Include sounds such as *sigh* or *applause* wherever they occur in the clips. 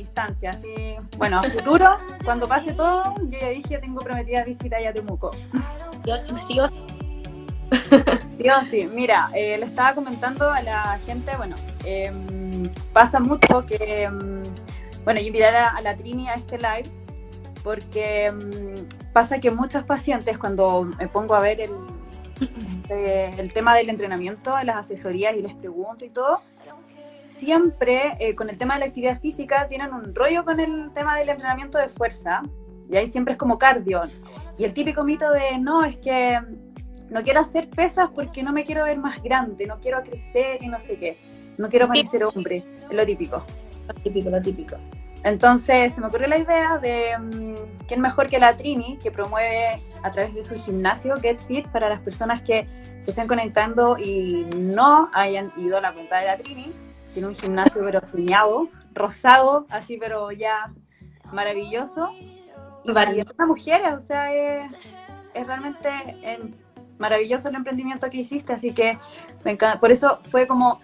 distancia, sí. Bueno, a futuro, cuando pase todo, yo ya dije, tengo prometida visita a Temuco. Yo sí. Dios, sí. Mira, eh, le estaba comentando a la gente, bueno, em, pasa mucho que, em, bueno, yo invitar a, a, la Trini a este live porque em, pasa que muchas pacientes cuando me pongo a ver el, *laughs* eh, el tema del entrenamiento, las asesorías y les pregunto y todo, siempre eh, con el tema de la actividad física tienen un rollo con el tema del entrenamiento de fuerza, y ahí siempre es como cardio. Y el típico mito de, no, es que no quiero hacer pesas porque no me quiero ver más grande, no quiero crecer y no sé qué, no quiero parecer hombre, es lo típico. Lo típico, lo típico. Entonces se me ocurrió la idea de um, quién mejor que la Trini, que promueve a través de su gimnasio Get Fit para las personas que se estén conectando y no hayan ido a la cuenta de la Trini. Tiene un gimnasio pero soñado, rosado, así pero ya maravilloso. Y para mujeres, o sea, es, es realmente en, maravilloso el emprendimiento que hiciste, así que me encanta. Por eso fue como,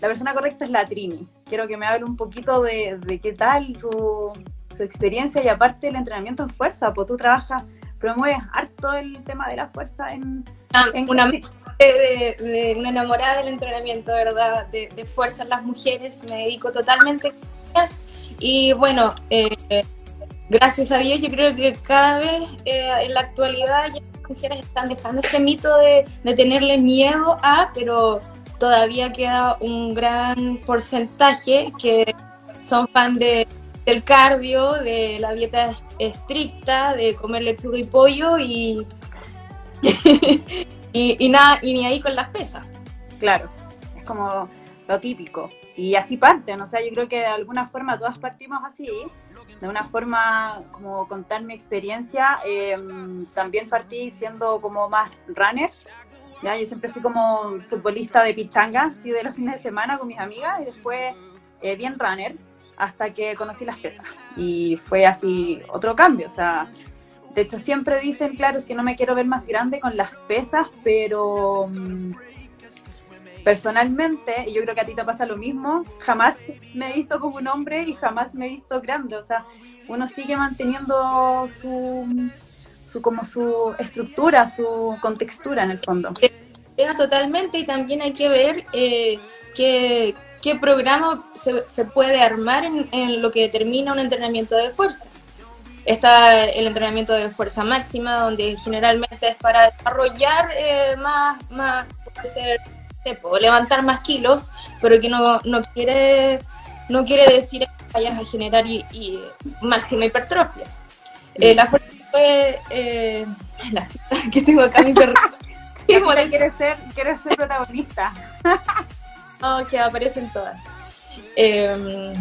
la persona correcta es la Trini quiero que me hable un poquito de, de qué tal su, su, experiencia y aparte el entrenamiento en fuerza, pues tú trabajas, promueves harto el tema de la fuerza en... Ah, en una, de, de, una enamorada del entrenamiento, ¿verdad? De, fuerza en las mujeres, me dedico totalmente a ellas y bueno, eh, gracias a Dios yo creo que cada vez eh, en la actualidad las mujeres están dejando este mito de, de tenerle miedo a, pero todavía queda un gran porcentaje que son fan de, del cardio, de la dieta estricta, de comer lechuga y pollo y, *laughs* y, nada, y ni ahí con las pesas. Claro, es como lo típico. Y así parten, o sea, yo creo que de alguna forma todas partimos así, de una forma como contar mi experiencia, eh, también partí siendo como más runner, ¿ya? Yo siempre fui como futbolista de pichanga, ¿sí? de los fines de semana con mis amigas y después eh, bien runner hasta que conocí las pesas. Y fue así otro cambio, o sea, de hecho siempre dicen, claro, es que no me quiero ver más grande con las pesas, pero mm, personalmente, y yo creo que a ti te pasa lo mismo, jamás me he visto como un hombre y jamás me he visto grande, o sea, uno sigue manteniendo su su como su estructura, su contextura en el fondo. Totalmente, y también hay que ver eh, qué, programa se, puede armar en, lo que determina un entrenamiento de fuerza. Está el entrenamiento de fuerza máxima, donde generalmente es para desarrollar eh, más, más, puede ser, puedo levantar más kilos, pero que no, no quiere no quiere decir que vayas a generar y, y máxima hipertrofia. Eh, la fuerza fue eh, *laughs* *laughs* que tengo acá mi perro. *laughs* quiere ser, quiere ser protagonista. no, que aparecen todas. Eh,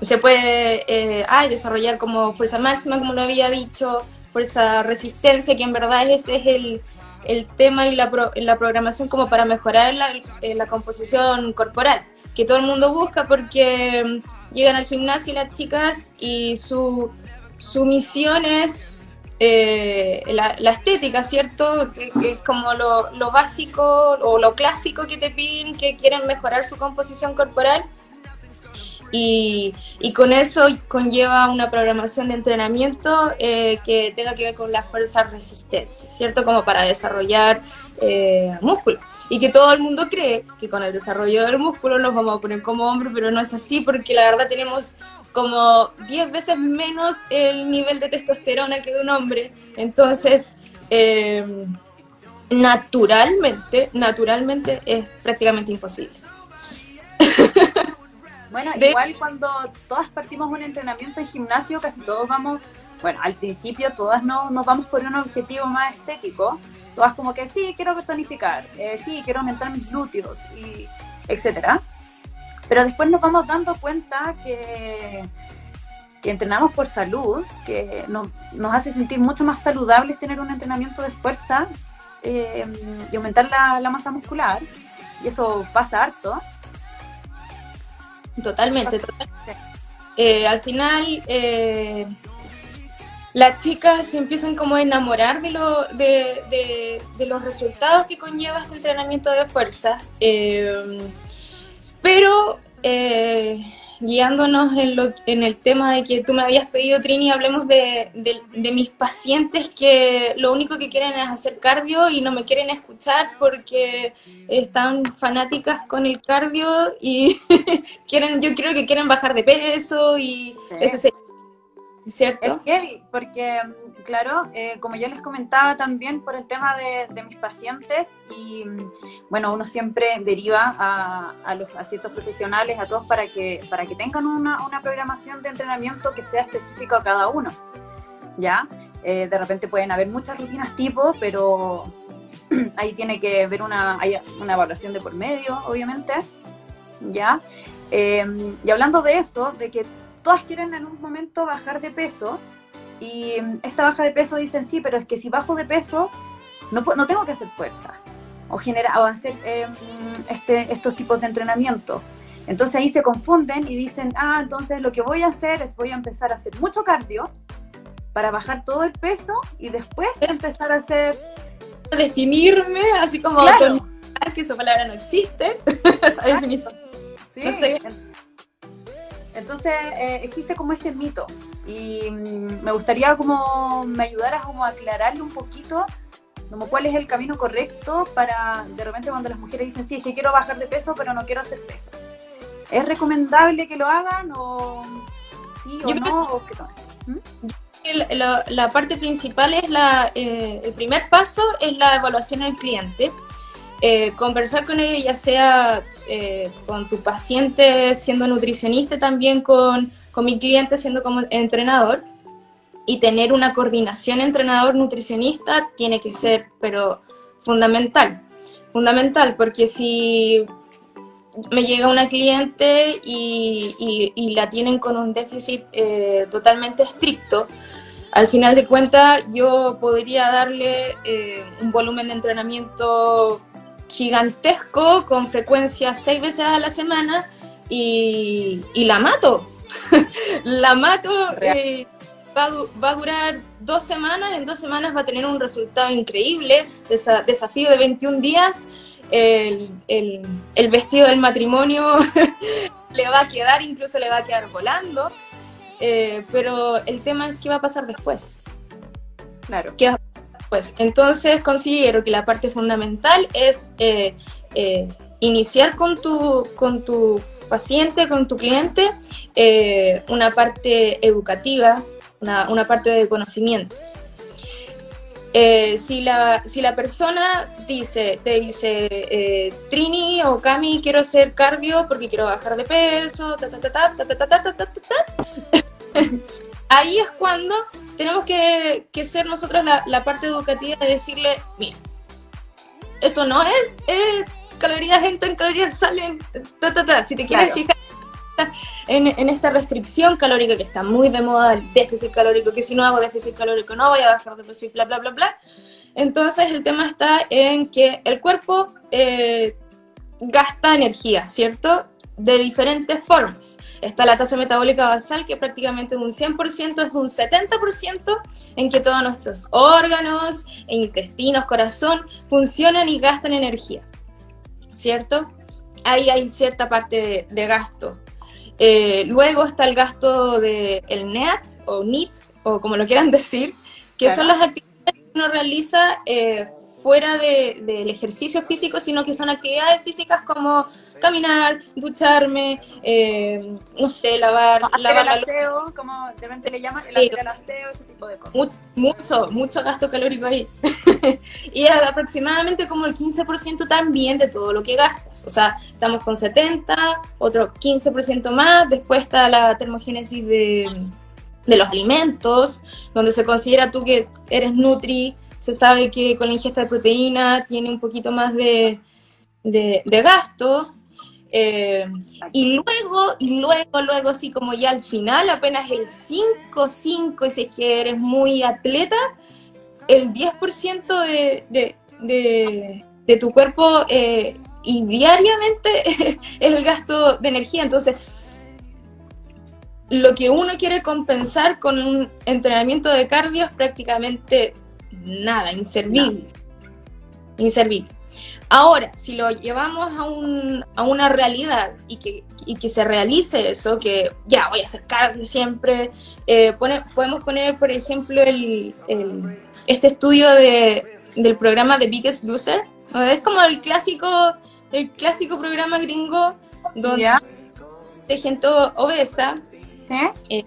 se puede eh, desarrollar como fuerza máxima, como lo había dicho, fuerza resistencia, que en verdad ese es el, el tema y la, pro, la programación como para mejorar la, eh, la composición corporal, que todo el mundo busca porque mm, llegan al gimnasio las chicas y su su misión es eh, la, la, estética, ¿cierto? Que, que es como lo, lo, básico o lo clásico que te piden, que quieren mejorar su composición corporal. Y, con eso conlleva una programación de entrenamiento eh, que tenga que ver con la fuerza resistencia, ¿cierto? Como para desarrollar eh, músculo. Y que todo el mundo cree que con el desarrollo del músculo nos vamos a poner como hombre, pero no es así porque la verdad tenemos como 10 veces menos el nivel de testosterona que de un hombre. Entonces, eh, naturalmente, naturalmente es prácticamente imposible. *laughs* Bueno, igual cuando todas partimos un entrenamiento en gimnasio, casi todos vamos, bueno, al principio todas no, nos vamos por un objetivo más estético, todas como que sí, quiero tonificar, eh, sí, quiero aumentar mis glúteos, y etcétera. Pero después nos vamos dando cuenta que, que entrenamos por salud, que nos, nos, hace sentir mucho más saludables tener un entrenamiento de fuerza eh, y aumentar la, la, masa muscular. Y eso pasa harto. Totalmente, totalmente. Eh, al final, eh, las chicas se empiezan como a enamorar de, lo, de, de, los resultados que conlleva este entrenamiento de fuerza. Eh, pero guiándonos en, lo, en el tema de que tú me habías pedido, Trini, hablemos de, de, mis pacientes que lo único que quieren es hacer cardio y no me quieren escuchar porque están fanáticas con el cardio y *laughs* quieren, yo creo que quieren bajar de peso y ese ¿cierto? Es heavy, porque, mm, claro, eh, como yo les comentaba también por el tema de, mis pacientes, y mm, bueno, uno siempre deriva a, a, los, a ciertos profesionales, a todos, para que, para que tengan una, una programación de entrenamiento que sea específica a cada uno, ¿ya? Eh, de repente pueden haber muchas rutinas tipo, pero *clears throat* ahí tiene que haber una, una evaluación de por medio, obviamente, ¿ya? Eh, y hablando de eso, de que todas quieren en un momento bajar de peso y esta baja de peso dicen, sí, pero es que si bajo de peso no, no tengo que hacer fuerza o, generar, o hacer em, este, estos tipos de entrenamiento. Entonces ahí se confunden y dicen, ah, entonces lo que voy a hacer es voy a empezar a hacer mucho cardio para bajar todo el peso y después empezar a hacer... Definirme, así como que esa palabra no existe, *laughs* esa definición. Sí. No sé. Entonces eh, existe como ese mito y mm, me gustaría como me ayudaras como a aclararle un poquito como cuál es el camino correcto para de repente cuando las mujeres dicen sí, es que quiero bajar de peso pero no quiero hacer pesas. ¿Es recomendable que lo hagan o sí o no? ¿Mm? La, parte principal es la, eh, el primer paso es la evaluación del cliente. Eh, conversar con ella, ya sea eh, con tu paciente siendo nutricionista, también con, con mi cliente siendo como entrenador, y tener una coordinación entrenador-nutricionista tiene que ser, pero fundamental, fundamental, porque si me llega una cliente y, y, la tienen con un déficit eh, totalmente estricto, al final de cuentas yo podría darle un volumen de entrenamiento gigantesco con frecuencia seis veces a la semana y, la mato. *laughs* la mato, eh, va, a durar dos semanas, en dos semanas va a tener un resultado increíble, desafío de 21 días, el, vestido del matrimonio *laughs* le va a quedar, incluso le va a quedar volando, eh, pero el tema es qué va a pasar después. Claro. ¿Qué pues entonces considero que la parte fundamental es eh, eh, iniciar con tu, con tu paciente, con tu cliente, eh, una parte educativa, una, parte de conocimientos. si, la, si la persona dice, te dice, Trini o Cami, quiero hacer cardio porque quiero bajar de peso, ahí es cuando tenemos que, ser nosotros la, parte educativa de decirle, mira, esto no es calorías entran, calorías salen, si te quieres fijar en, esta restricción calórica que está muy de moda, el déficit calórico, que si no hago déficit calórico no voy a bajar de peso y bla, bla, bla, bla. Entonces el tema está en que el cuerpo eh, gasta energía, ¿cierto? De diferentes formas. Está la tasa metabólica basal, que prácticamente un 100% es un 70% en que todos nuestros órganos, intestinos, corazón, funcionan y gastan energía. ¿Cierto? Ahí hay cierta parte de, gasto. Eh, luego está el gasto del el NEAT o NEAT, o como lo quieran *laughs* decir, que son las actividades que uno realiza eh, fuera del ejercicio físico, sino que son actividades físicas como caminar, ducharme, eh, no sé, lavar, lavar el aseo, como de repente le llaman el aseo, ese tipo de cosas. Mucho, mucho, gasto calórico ahí. *laughs* y aproximadamente como el 15% también de todo lo que gastas. O sea, estamos con 70, otro 15% más, después está la termogénesis de, de los alimentos, donde se considera tú que eres nutri, se sabe que con la ingesta de proteína tiene un poquito más de, de, de gasto, eh, y luego, y luego, luego, así como ya al final, apenas el 5, 5, y si es que eres muy atleta, el 10% de, de, de, tu cuerpo eh, y diariamente *laughs* es el gasto de energía. Entonces, lo que uno quiere compensar con un entrenamiento de cardio es prácticamente nada, inservible. Inservible. Ahora, si lo llevamos a, un, a una realidad y que, y que, se realice eso, que ya voy a hacer cardio siempre, eh, podemos poner, por ejemplo, el, el, este estudio de, del programa de Biggest Loser. Es como el clásico, el clásico programa gringo donde de gente obesa, eh,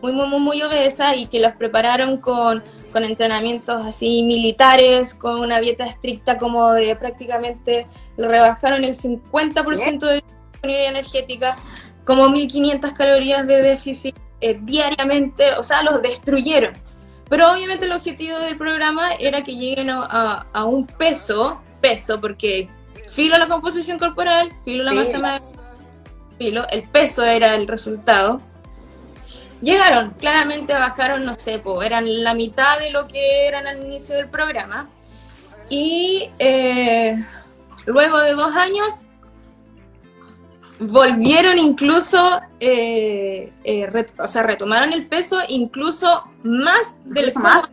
muy, muy, muy, muy obesa y que los prepararon con con entrenamientos así militares, con una dieta estricta como de prácticamente lo rebajaron el 50% de disponibilidad energética, como 1500 calorías de déficit eh, diariamente, o sea, los destruyeron. Pero obviamente el objetivo del programa era que lleguen a, a un peso, peso, porque filo la composición corporal, filo la masa filo, el peso era el resultado Llegaron, claramente bajaron, no sé, eran la mitad de lo que eran al inicio del programa. Y eh, luego de dos años volvieron incluso, eh, eh, o sea, retomaron el peso incluso más del más.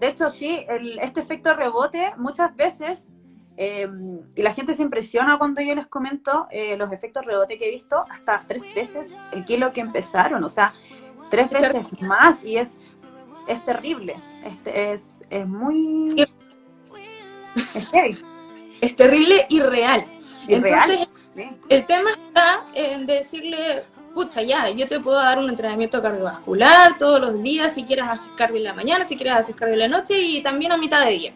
De hecho, sí, este efecto rebote muchas veces Em, y la gente se impresiona cuando yo les comento eh, los efectos rebote que he visto, hasta tres veces el kilo que empezaron, o sea, tres veces más y es, es terrible, este, es, es muy... Es heavy. Es terrible y real. Entonces, el tema está en decirle, pucha, ya, yo te puedo dar un entrenamiento cardiovascular todos los días, si quieres hacer cardio en la mañana, si quieres hacer cardio en la noche y también a mitad de día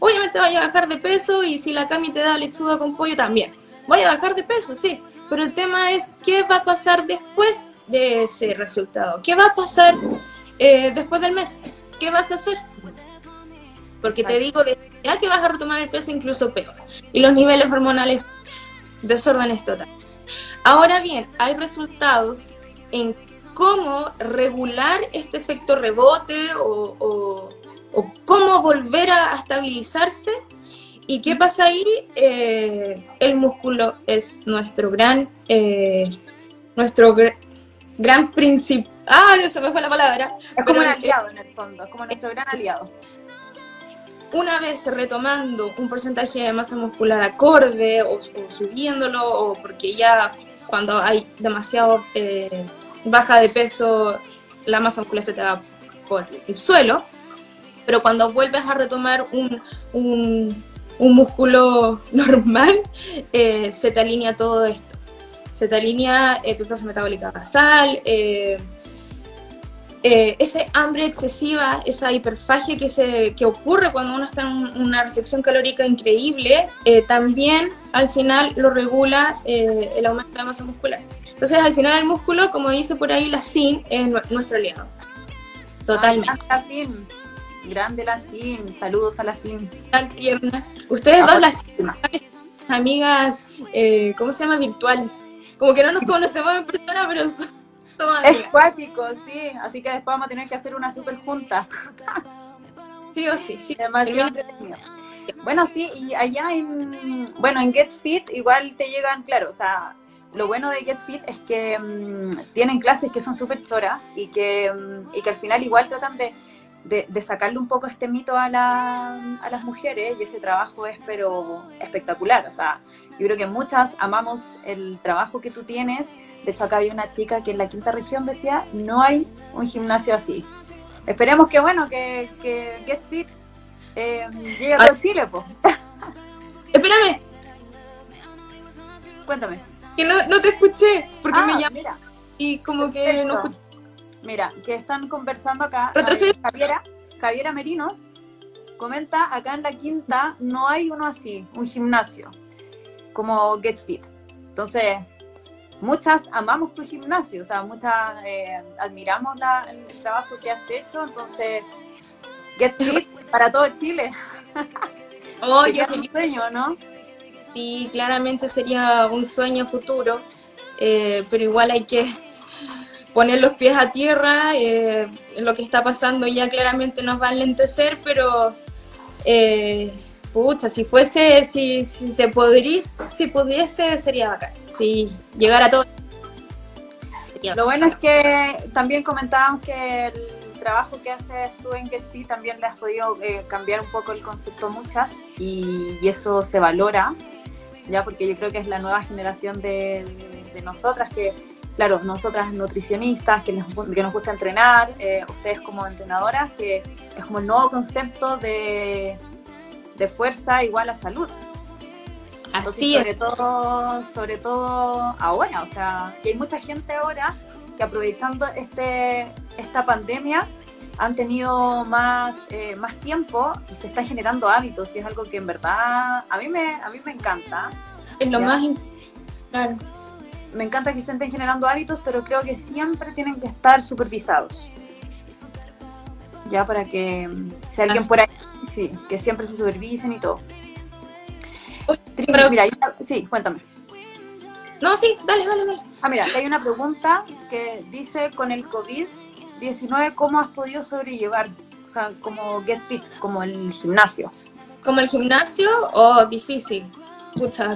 Obviamente vaya a bajar de peso y si la Cami te da lechuga con pollo también. Voy a bajar de peso, sí. Pero el tema es qué va a pasar después de ese resultado. ¿Qué va a pasar eh, después del mes? ¿Qué vas a hacer? Porque te digo, ya que vas a retomar el peso incluso peor. Y los niveles hormonales, desórdenes total. Ahora bien, hay resultados en cómo regular este efecto rebote o o cómo volver a, estabilizarse. ¿Y qué pasa ahí? Eh, el músculo es nuestro gran, eh, nuestro gran principio. Ah, no se me fue la palabra. Es como un aliado en el fondo, es como nuestro gran aliado. Una vez retomando un porcentaje de masa muscular acorde o, subiéndolo, o porque ya cuando hay demasiado eh, baja de peso, la masa muscular se te va por el suelo pero cuando vuelves a retomar un, un, músculo *laughs* normal, eh, se te alinea todo esto. Se te alinea eh, tu tasa metabólica basal, eh, ese hambre excesiva, esa hiperfagia que, se, que ocurre cuando uno está en una restricción calórica increíble, también al final lo regula el aumento de masa muscular. Entonces al final el músculo, como dice por ahí la SIN, es nuestro aliado. Totalmente. Grande la Sim, saludos a la Sim. Tan tierna. Ustedes dos, las amigas, eh, ¿cómo se llama? Virtuales. Como que no nos conocemos en persona, pero somos Es cuático, sí. Así que después vamos a tener que hacer una super junta. Sí o sí, sí. *laughs* Bueno, sí, y allá en, bueno, en Get Fit igual te llegan, claro, o sea, lo bueno de Get Fit es que mm, tienen clases que son súper choras y que, mm, y que al final igual tratan de de, sacarle un poco este mito a, a las mujeres y ese trabajo es pero espectacular. O sea, yo creo que muchas amamos el trabajo que tú tienes. De hecho, acá había una chica que en la quinta región decía, no hay un gimnasio así. Esperemos que, bueno, que, que Get Fit eh, llegue a Chile, pues. *laughs* Espérame. Cuéntame. Que no, no te escuché, porque me ah, llamé. Y como que no escuché. Mira, que están conversando acá. Javiera, Javiera Merinos comenta acá en la quinta no hay uno así, un gimnasio como Get Fit. Entonces, muchas amamos tu gimnasio, o sea, muchas eh, admiramos el trabajo que has hecho, entonces Get Fit para todo Chile. *laughs* Oye, un sueño, ¿no? Sí, claramente sería un sueño futuro, eh, pero igual hay que poner los pies a tierra, eh, lo que está pasando ya claramente nos va a enlentecer, pero eh, pucha, si fuese, si, se podría, si pudiese, sería bacán. Si llegara todo. Lo bueno es que también comentábamos que el trabajo que haces tú en GetFit también le has podido eh, cambiar un poco el concepto a muchas y, eso se valora, ya porque yo creo que es la nueva generación de, nosotras que, claro, nosotras nutricionistas, que nos, que nos gusta entrenar, eh, ustedes como entrenadoras, que es como el nuevo concepto de, de fuerza igual a salud. Así sobre todo, sobre todo ahora, o sea, que hay mucha gente ahora que aprovechando este, esta pandemia han tenido más, eh, más tiempo y se está generando hábitos y es algo que en verdad a mí me, a mí me encanta. Es lo más claro. Me encanta que se estén generando hábitos, pero creo que siempre tienen que estar supervisados. Ya para que mm, si alguien por ahí, sí, que siempre se supervisen y todo mira, sí, cuéntame. No, sí, dale, dale, dale. Ah, mira, hay una pregunta que dice, con el COVID-19, ¿cómo has podido sobrellevar? O sea, como Get Fit, como el gimnasio. ¿Como el gimnasio o difícil? Pucha,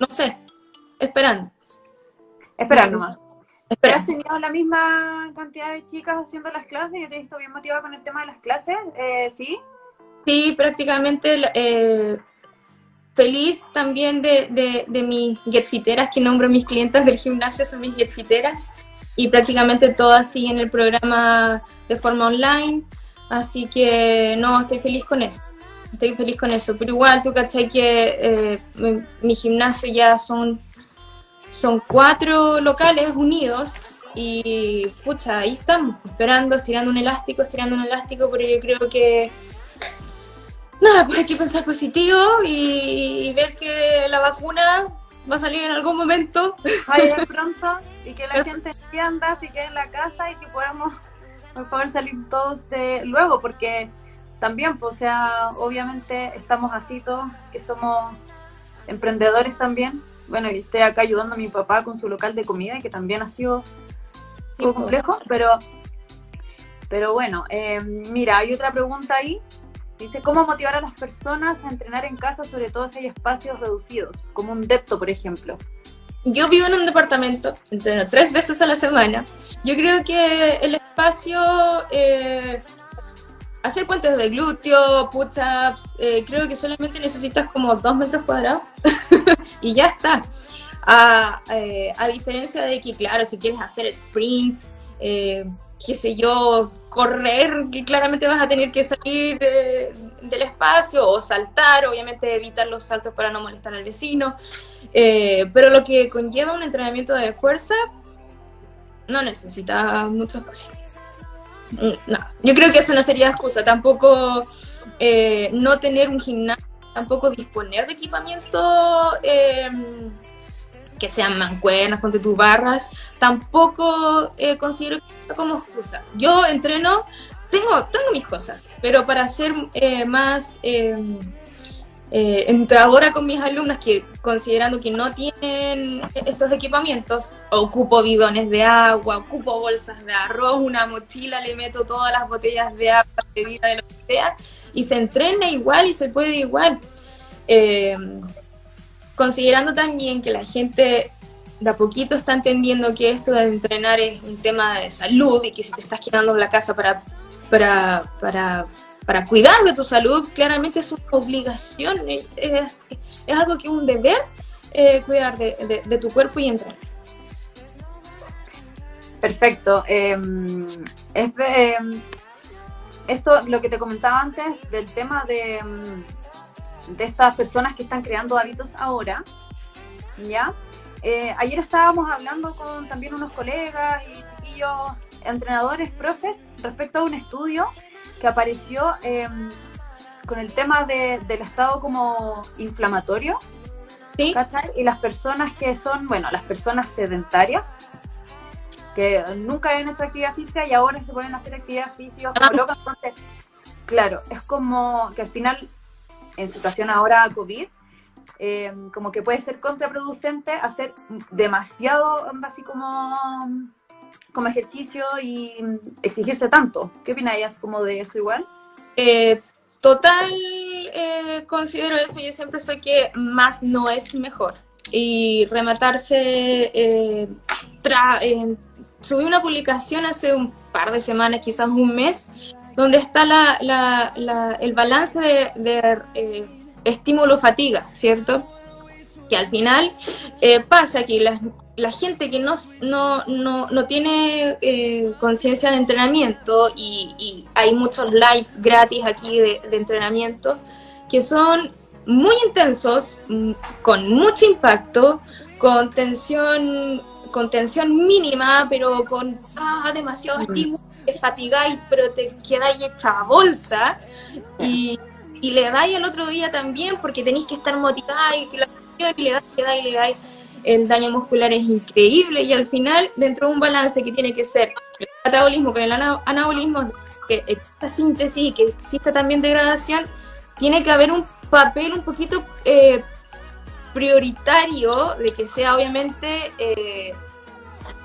no sé, esperando. Esperando más. ¿Has tenido la misma cantidad de chicas haciendo las clases? Yo te he visto bien motivada con el tema de las clases, eh, ¿sí? Sí, prácticamente eh, feliz también de, de, de mis getfiteras, que nombro mis clientes del gimnasio, son mis getfiteras, y prácticamente todas siguen el programa de forma online, así que no, estoy feliz con eso, estoy feliz con eso, pero igual tú cachai que eh, mi, gimnasio ya son, son cuatro locales unidos, y pucha, ahí estamos, esperando, estirando un elástico, estirando un elástico, pero yo creo que nada, pues hay que pensar positivo y, ver que la vacuna va a salir en algún momento. Va a llegar pronto y que la gente entienda, si quede en la casa y que podamos poder salir todos de luego, porque también, pues, o sea, obviamente estamos así todos, que somos emprendedores también. Bueno, y estoy acá ayudando a mi papá con su local de comida, que también ha sido un poco complejo, pero, pero bueno, eh, mira, hay otra pregunta ahí Dice, ¿cómo motivar a las personas a entrenar en casa, sobre todo si hay espacios reducidos, como un depto, por ejemplo? Yo vivo en un departamento, entreno tres veces a la semana. Yo creo que el espacio, eh, hacer puentes de glúteo, push-ups, eh, creo que solamente necesitas como dos metros cuadrados *laughs* y ya está. A, eh, a, diferencia de que, claro, si quieres hacer sprints, qué sé yo, correr, claramente vas a tener que salir del espacio o saltar, obviamente evitar los saltos para no molestar al vecino, eh, pero lo que conlleva un entrenamiento de fuerza no necesita mucho espacio. Mm, no, yo creo que eso no sería excusa, tampoco eh, no tener un gimnasio, tampoco disponer de equipamiento. Eh, que sean mancuernas, ponte tus barras, tampoco eh, considero como excusa. Yo entreno, tengo, tengo mis cosas, pero para ser eh, más em, eh, entradora con mis alumnas, que considerando que no tienen estos equipamientos, ocupo bidones de agua, ocupo bolsas de arroz, una mochila, le meto todas las botellas de agua, de vida, de lo que sea, y se entrena igual y se puede igual. Em, considerando también que la gente de a poquito está entendiendo que esto de entrenar es un tema de salud y que si te estás quedando en la casa para, para, para, para cuidar de tu salud, claramente es una obligación, es, algo que es un deber eh, cuidar de, tu cuerpo y entrenar. Perfecto. Em, em, esto, lo que te comentaba antes del tema de em, de estas personas que están creando hábitos ahora, ¿ya? Eh, ayer estábamos hablando con también unos colegas y chiquillos entrenadores, profes, respecto a un estudio que apareció em, con el tema del estado como inflamatorio, ¿Sí? ¿cachai? Y las personas que son, bueno, las personas sedentarias, que nunca habían hecho actividad física y ahora se pueden hacer actividad física, ah. locas, claro, es como que al final en situación ahora COVID, eh, como que puede ser contraproducente hacer demasiado, así como, como ejercicio y exigirse tanto. ¿Qué opináis como de eso igual? Eh, total, eh, considero eso. Yo siempre soy que más no es mejor. Y rematarse subí una publicación hace un par de semanas, quizás un mes, donde está la, el balance de, eh, estímulo-fatiga, ¿cierto? Que al final eh, pasa que la, la, gente que no, no, no, tiene eh, conciencia de entrenamiento y, hay muchos lives gratis aquí de, de entrenamiento que son muy intensos, mm, con mucho impacto, con tensión, con tensión mínima, pero con ah, demasiado estímulo, te fatigáis, pero te quedáis hecha bolsa. Y, y le dais al otro día también porque tenéis que estar motivada y que la y le dais, le dais, le dais. El daño muscular es increíble y al final, dentro de un balance que tiene que ser el metabolismo con el anabolismo, que esta síntesis y que exista también degradación, tiene que haber un papel un poquito eh, prioritario de que sea obviamente eh,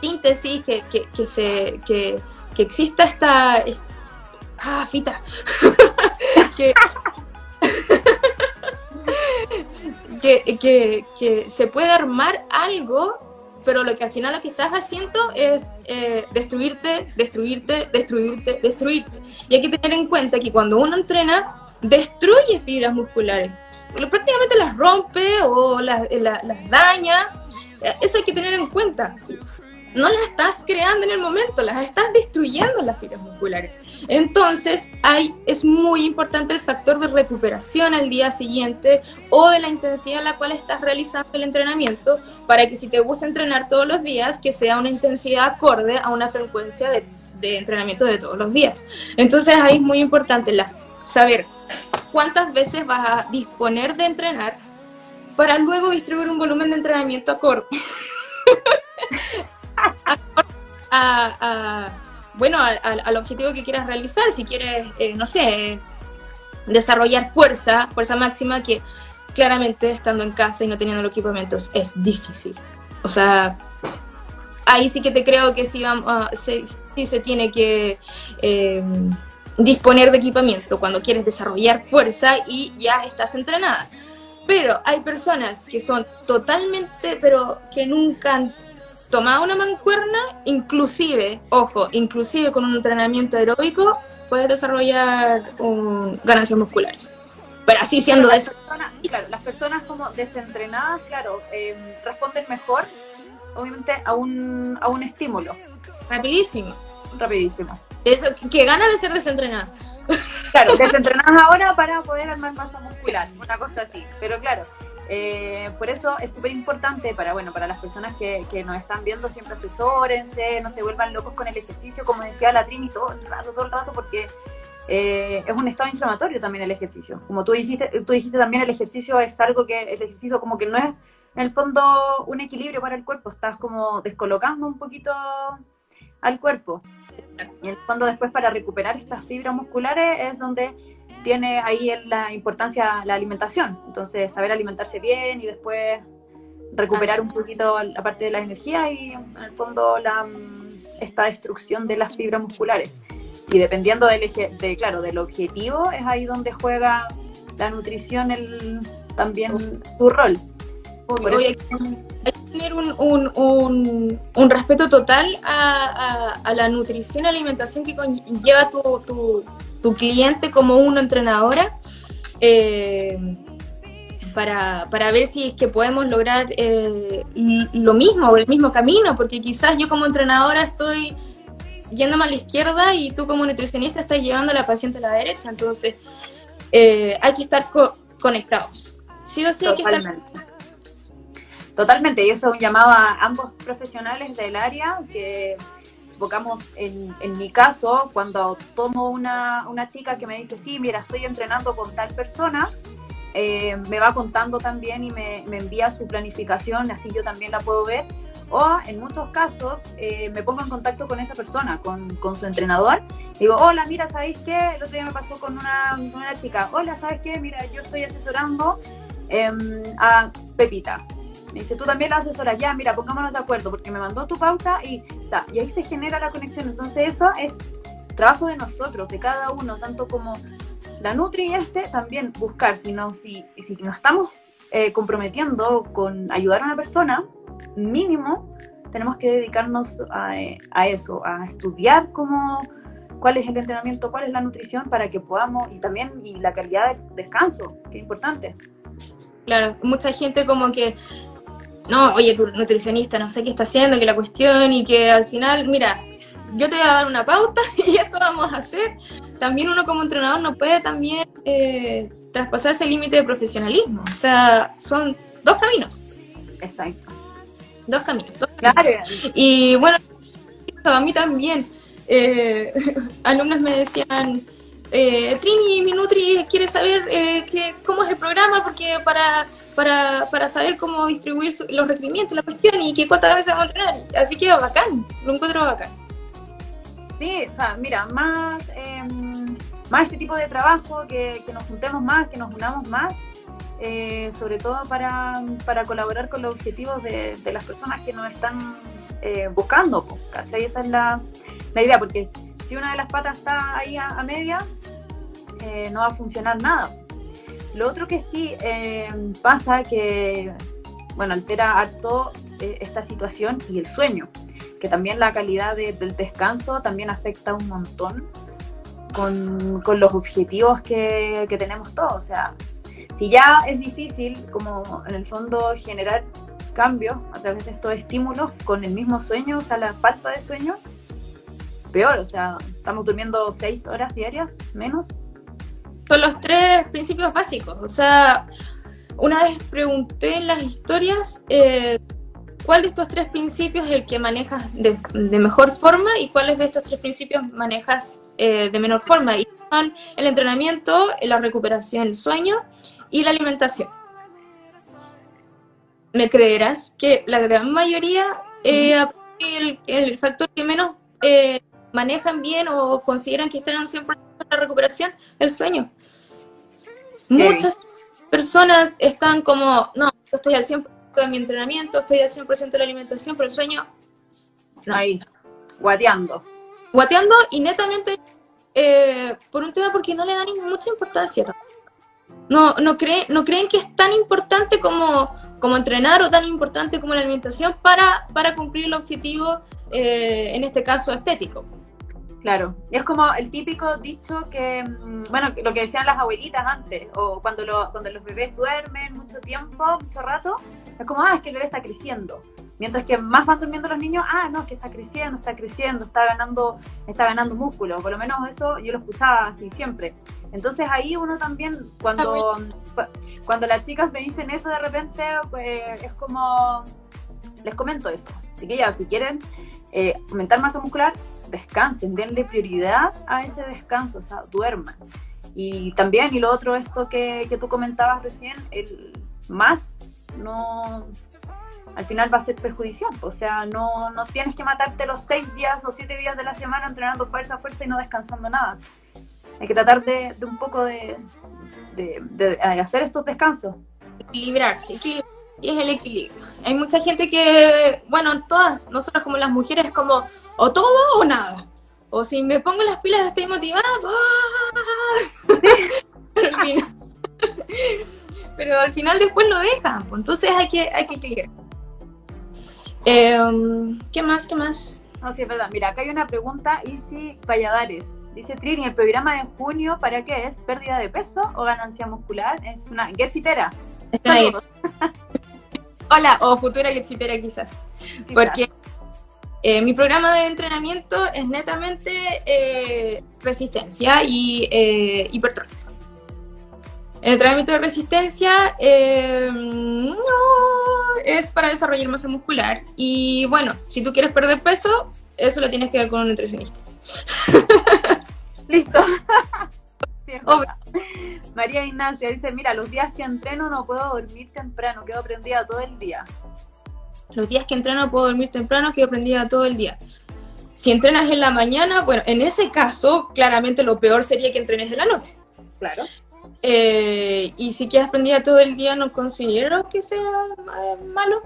síntesis, que, que, se, que, exista esta, Ah, fita. *laughs* que, que, que, se puede armar algo, pero lo que al final lo que estás haciendo es eh, destruirte, destruirte, destruirte, destruirte. Y hay que tener en cuenta que cuando uno entrena, destruye fibras musculares. Prácticamente las rompe o las, las daña. Eso hay que tener en cuenta. No las estás creando en el momento, las estás destruyendo las fibras musculares. Entonces, hay, es muy importante el factor de recuperación al día siguiente o de la intensidad a la cual estás realizando el entrenamiento para que si te gusta entrenar todos los días, que sea una intensidad acorde a una frecuencia de, de entrenamiento de todos los días. Entonces, ahí es muy importante la, saber cuántas veces vas a disponer de entrenar para luego distribuir un volumen de entrenamiento acorde. *laughs* bueno, al objetivo que quieras realizar. Si quieres, eh, no sé, desarrollar fuerza, fuerza máxima, que claramente estando en casa y no teniendo los equipamientos es difícil. O sea, ahí sí que te creo que sí, sí se tiene que eh, disponer de equipamiento cuando quieres desarrollar fuerza y ya estás entrenada. Pero hay personas que son totalmente, pero que nunca han tomado una mancuerna, inclusive, ojo, inclusive con un entrenamiento aeróbico, puedes desarrollar ganancias musculares. Pero así siendo de las, personas, claro, las personas como desentrenadas, claro, em, responden mejor, obviamente, a un, a un estímulo. Rapidísimo. Rapidísimo. Eso, que gana de ser desentrenada. Claro, desentrinadas ahora para poder armar masa muscular, una cosa así. Pero claro, eh, por eso es súper importante para, bueno, para las personas que, que, nos están viendo, siempre asesórense, no se vuelvan locos con el ejercicio, como decía la Trini, todo el rato, todo el rato, porque eh, es un estado inflamatorio también el ejercicio. Como tú dijiste, tú dijiste también, el ejercicio es algo que, el ejercicio como que no es en el fondo un equilibrio para el cuerpo, estás como descolocando un poquito al cuerpo. Y en el fondo después para recuperar estas fibras musculares es donde tiene ahí la importancia la alimentación. Entonces saber alimentarse bien y después recuperar un poquito la parte de la energía y en el fondo la, esta destrucción de las fibras musculares. Y dependiendo del eje, de, claro, del objetivo, es ahí donde juega la nutrición el, también su rol hay que tener un, un, un, respeto total a, a, la nutrición y alimentación que lleva tu, tu, tu, cliente como una entrenadora. Eh, para, para, ver si es que podemos lograr eh, lo mismo o el mismo camino, porque quizás yo como entrenadora estoy yéndome a la izquierda y tú como nutricionista estás llevando a la paciente a la derecha, entonces eh, hay que estar conectados. Sí o sí hay que estar Totalmente, y eso llamado a ambos profesionales del área que enfocamos en, en mi caso, cuando tomo una, una, chica que me dice, sí, mira, estoy entrenando con tal persona, eh, me va contando también y me, me, envía su planificación, así yo también la puedo ver. O en muchos casos eh, me pongo en contacto con esa persona, con, con, su entrenador. Digo, hola, mira, ¿sabéis qué? El otro día me pasó con una, una chica. Hola, ¿sabes qué? Mira, yo estoy asesorando eh, a Pepita me dice, tú también la asesoras, ya, mira, pongámonos de acuerdo, porque me mandó tu pauta y ta, y ahí se genera la conexión. Entonces eso es trabajo de nosotros, de cada uno, tanto como la Nutri y este, también buscar, si, no, si, si nos estamos eh, comprometiendo con ayudar a una persona, mínimo, tenemos que dedicarnos a, eso, a estudiar cómo, cuál es el entrenamiento, cuál es la nutrición para que podamos, y también y la calidad del descanso, que es importante. Claro, mucha gente como que, no, oye, tu nutricionista no sé qué está haciendo, que la cuestión, y que al final, mira, yo te voy a dar una pauta *laughs* y esto vamos a hacer. También uno como entrenador no puede también eh, traspasar ese límite de profesionalismo. O sea, son dos caminos. Exacto. Dos caminos. claro. Y bueno, a mí también. Eh, *laughs* alumnos me decían, eh, Trini, mi Nutri quiere saber eh, cómo es el programa, porque para, para, para saber cómo distribuir los requerimientos, la cuestión y qué cuántas veces vamos a entrenar. Así que bacán, lo encuentro bacán. Sí, o sea, mira, más, em, más este tipo de trabajo, que, nos juntemos más, que nos unamos más, eh, sobre todo para, colaborar con los objetivos de, las personas que nos están eh, buscando, ¿cachai? Esa es la, idea, porque si una de las patas está ahí a, media, eh, no va a funcionar nada. Lo otro que sí pasa que, bueno, altera harto esta situación y el sueño que también la calidad del descanso también afecta un montón con, los objetivos que, tenemos todos. O sea, si ya es difícil como en el fondo generar cambios a través de estos estímulos con el mismo sueño, o sea, la falta de sueño, peor, o sea, estamos durmiendo seis horas diarias, menos. Son los tres principios básicos, o sea, una vez pregunté en las historias eh, ¿Cuál de estos tres principios es el que manejas de, mejor forma y cuáles de estos tres principios manejas eh, de menor forma? Y son el entrenamiento, la recuperación, el sueño y la alimentación. Me creerás que la gran mayoría, eh, el, factor que menos eh, manejan bien o consideran que están en un 100% de la recuperación, el sueño. Muchas personas están como, no, yo estoy al 100% de mi entrenamiento, estoy al 100% de la alimentación, pero el sueño... Ahí, guateando. Guateando y netamente eh, por un tema porque no le dan mucha importancia. No, no, creen, no creen que es tan importante como, como entrenar o tan importante como la alimentación para, para cumplir el objetivo, eh, en este caso estético. Claro, es como el típico dicho que, mm, bueno, lo que decían las abuelitas antes, o cuando, lo, cuando los bebés duermen mucho tiempo, mucho rato, es como, ah, es que el bebé está creciendo. Mientras que más van durmiendo los niños, ah, no, es que está creciendo, está creciendo, está ganando, está ganando músculo. Por lo menos eso yo lo escuchaba así siempre. Entonces ahí uno también, cuando, cuando las chicas me dicen eso de repente, pues es como, les comento eso. Así que ya, si quieren eh, aumentar masa muscular, descansen, denle prioridad a ese descanso, o sea, duerman. Y también, y lo otro, esto que, que tú comentabas recién, el más no, al final va a ser perjudicial. O sea, no, no tienes que matarte los seis días o siete días de la semana entrenando fuerza fuerza y no descansando nada. Hay que tratar de, de un poco de, de, de, hacer estos descansos. Equilibrarse, y es el equilibrio. Hay mucha gente que, bueno, todas nosotros como las mujeres, como o todo o nada. O si me pongo las pilas estoy motivada, *laughs* pero, al final, después lo dejan, pues, entonces hay que, hay que equilibrar. Em, ¿Qué más? ¿Qué más? No, sí, es verdad. Mira, acá hay una pregunta, Isi Valladares. Dice Trini, ¿el programa de junio para qué es? ¿Pérdida de peso o ganancia muscular? Es una getfitera. Hola, o futura getfitera quizás. Porque eh, mi programa de entrenamiento es netamente eh, resistencia y eh, hipertrofia. El entrenamiento de resistencia no es para desarrollar masa muscular. Y bueno, si tú quieres perder peso, eso lo tienes que ver con un nutricionista. *laughs* Listo. María Ignacia dice, mira, los días que entreno no puedo dormir temprano, quedo prendida todo el día. Los días que entreno puedo dormir temprano, quedo prendida todo el día. Si entrenas en la mañana, bueno, en ese caso, claramente lo peor sería que entrenes en la noche. Claro. Eh, y si quedas prendida todo el día, no considero que sea malo.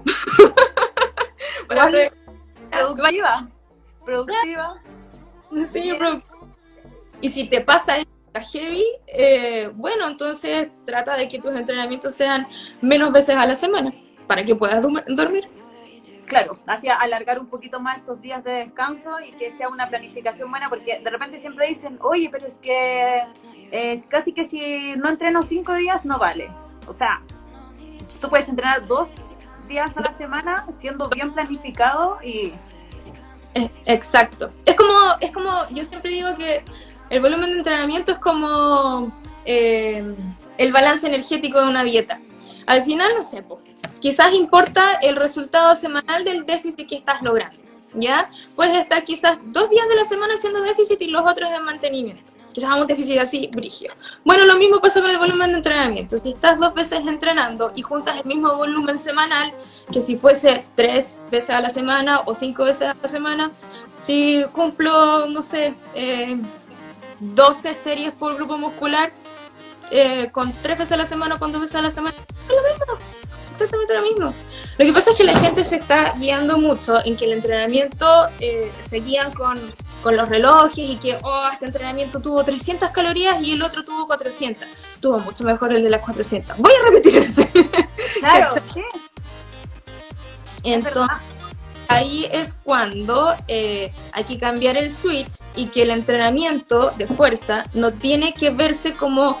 *laughs* productiva. Productiva. Sí, Y si te pasa heavy, eh, bueno, entonces trata de que tus entrenamientos sean menos veces a la semana para que puedas dormir. Claro, hacia alargar un poquito más estos días de descanso y que sea una planificación buena, porque de repente siempre dicen, oye, pero es que es casi que si no entreno cinco días no vale. O sea, tú puedes entrenar dos días a la semana siendo bien planificado y... Eh, exacto. Es como, es como, yo siempre digo que el volumen de entrenamiento es como eh, el balance energético de una dieta. Al final, no sé, quizás importa el resultado semanal del déficit que estás logrando, ¿ya? Puedes estar quizás dos días de la semana haciendo déficit y los otros en mantenimiento. Quizás un déficit así, brigio. Bueno, lo mismo pasa con el volumen de entrenamiento. Si estás dos veces entrenando y juntas el mismo volumen semanal, que si fuese tres veces a la semana o cinco veces a la semana, si cumplo, no sé, eh, 12 series por grupo muscular, eh, con tres veces a la semana o con dos veces a la semana, es lo mismo, exactamente lo mismo. Lo que pasa es que la gente se está guiando mucho en que el entrenamiento eh, se guían con, con, los relojes y que, oh, este entrenamiento tuvo 300 calorías y el otro tuvo 400. Tuvo mucho mejor el de las 400. Voy a repetir eso. *laughs* Claro, sí. Entonces, ahí es cuando eh, hay que cambiar el switch y que el entrenamiento de fuerza no tiene que verse como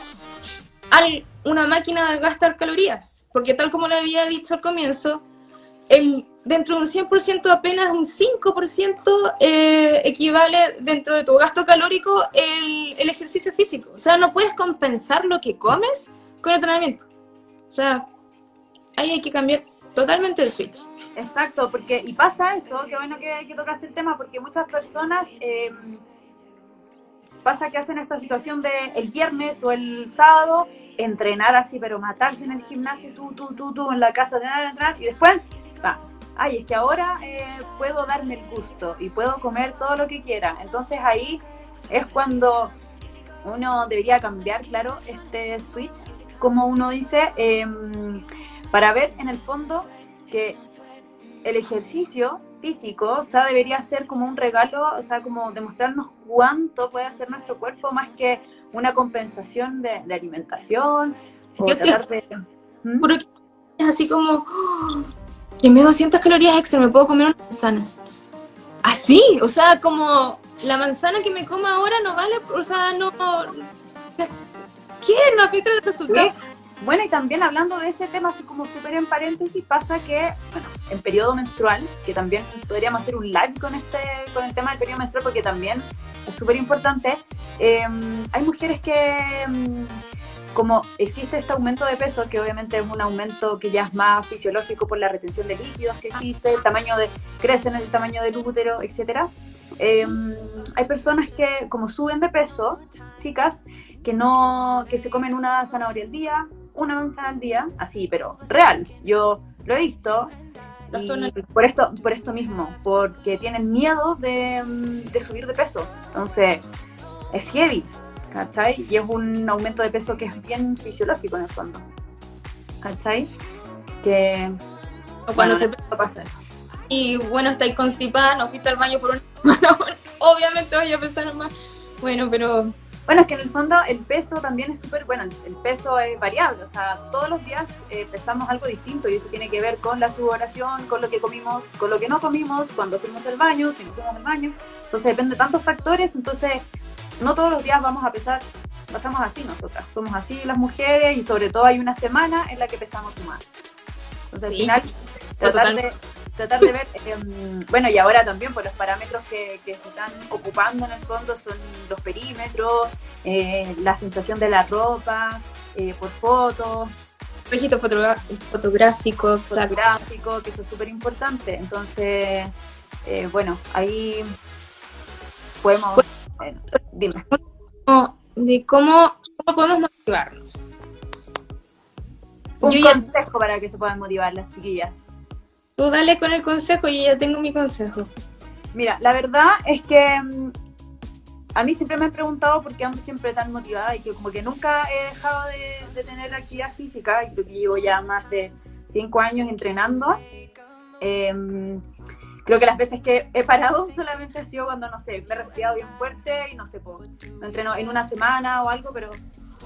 una máquina de gastar calorías, porque tal como le había dicho al comienzo, el, dentro de un 100% apenas un 5% eh, equivale dentro de tu gasto calórico el, el, ejercicio físico. O sea, no puedes compensar lo que comes con el entrenamiento. O sea, ahí hay que cambiar totalmente el switch. Exacto, porque y pasa eso, qué bueno que, que tocaste el tema, porque muchas personas... Eh, pasa que hacen esta situación de el viernes o el sábado entrenar así, pero matarse en el gimnasio, tú, tú, tú, tú, en la casa, entrenar, entrenar, y después, va, ay, es que ahora eh, puedo darme el gusto y puedo comer todo lo que quiera. Entonces ahí es cuando uno debería cambiar, claro, este switch, como uno dice, em, para ver en el fondo que el ejercicio físico, o sea, debería ser como un regalo, o sea, como demostrarnos cuánto puede hacer nuestro cuerpo más que una compensación de, alimentación o Yo tratar te... de... ¿Mm? que es así como, oh, que me 200 calorías extra, me puedo comer una manzana. Así, o sea, como la manzana que me como ahora no vale, o sea, no... ¿Qué? No afecta el resultado. Bueno, y también hablando de ese tema, así como súper en paréntesis, pasa que, bueno, en periodo menstrual, que también podríamos hacer un live con, este, con el tema del periodo menstrual, porque también es súper importante, em, hay mujeres que, em, como existe este aumento de peso, que obviamente es un aumento que ya es más fisiológico por la retención de líquidos que existe, el tamaño de, crece en el tamaño del útero, etcétera, em, hay personas que, como suben de peso, chicas, que no, que se comen una zanahoria al día, una manzana al día, así, pero real. Yo lo he visto. por esto, por esto mismo, porque tienen miedo de, subir de peso. Entonces, es heavy, ¿cachai? Y es un aumento de peso que es bien fisiológico en el fondo. ¿Cachai? Que. O cuando se pasa eso. Y bueno, estáis constipada, no fuiste al baño por una *laughs* obviamente voy a pesar más. Bueno, pero bueno, es que en el fondo el peso también es súper, bueno, el peso es variable, o sea, todos los días eh, pesamos algo distinto y eso tiene que ver con la sudoración, con lo que comimos, con lo que no comimos, cuando fuimos al baño, si no fuimos al baño. Entonces depende de tantos factores, entonces no todos los días vamos a pesar, no estamos así nosotras, somos así las mujeres y sobre todo hay una semana en la que pesamos más. Entonces al final tratar de tratar de ver, em, bueno, y ahora también pues los parámetros que, se están ocupando en el fondo son los perímetros, eh, la sensación de la ropa, eh, por fotos. Registro fotográfico, fotográfico, que eso es súper importante. Entonces, eh, bueno, ahí podemos... dime. De cómo, cómo podemos motivarnos. Un consejo para que se puedan motivar las chiquillas. Tú dale con el consejo y ya tengo mi consejo. Mira, la verdad es que mm, a mí siempre me han preguntado por qué ando siempre tan motivada y que como que nunca he dejado de, tener actividad física, y creo que llevo ya más de cinco años entrenando. Em, creo que las veces que he parado *laughs* solamente ha sido cuando, no sé, me he respirado bien fuerte y no sé, pues, no entreno en una semana o algo, pero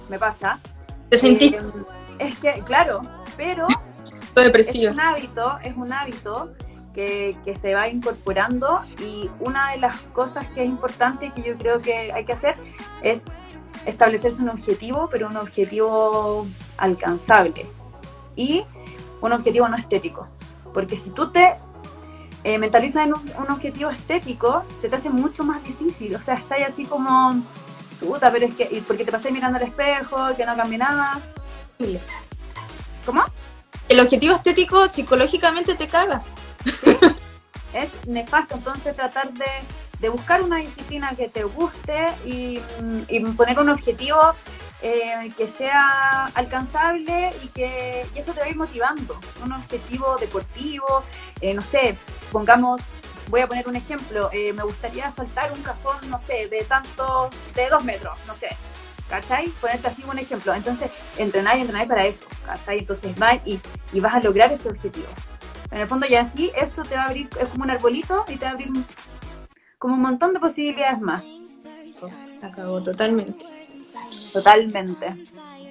me pasa. ¿Te sentí? Em, es que, claro, pero depresivo. Es un hábito, es un hábito que, que, se va incorporando y una de las cosas que es importante que yo creo que hay que hacer es establecerse un objetivo, pero un objetivo alcanzable y un objetivo no estético. Porque si tú te eh, mentalizas en un, un, objetivo estético, se te hace mucho más difícil. O sea, estás así como, puta, pero es que, porque te pasas mirando al espejo, que no cambia nada. ¿Cómo? El objetivo estético psicológicamente te caga. *laughs* Es nefasto, entonces tratar de, de, buscar una disciplina que te guste y, y poner un objetivo eh, que sea alcanzable y que eso te va a ir motivando. Un objetivo deportivo, eh, no sé, pongamos, voy a poner un ejemplo, eh, me gustaría saltar un cajón, no sé, de tanto, de dos metros, no sé. ¿Cachai? Ponerte así un ejemplo. Entonces, entrenar y entrenar para eso. ¿Cachai? Entonces vas y, y vas a lograr ese objetivo. En el fondo ya así, eso te va a abrir, es como un arbolito y te va a abrir como un montón de posibilidades más. Acabó totalmente. Totalmente.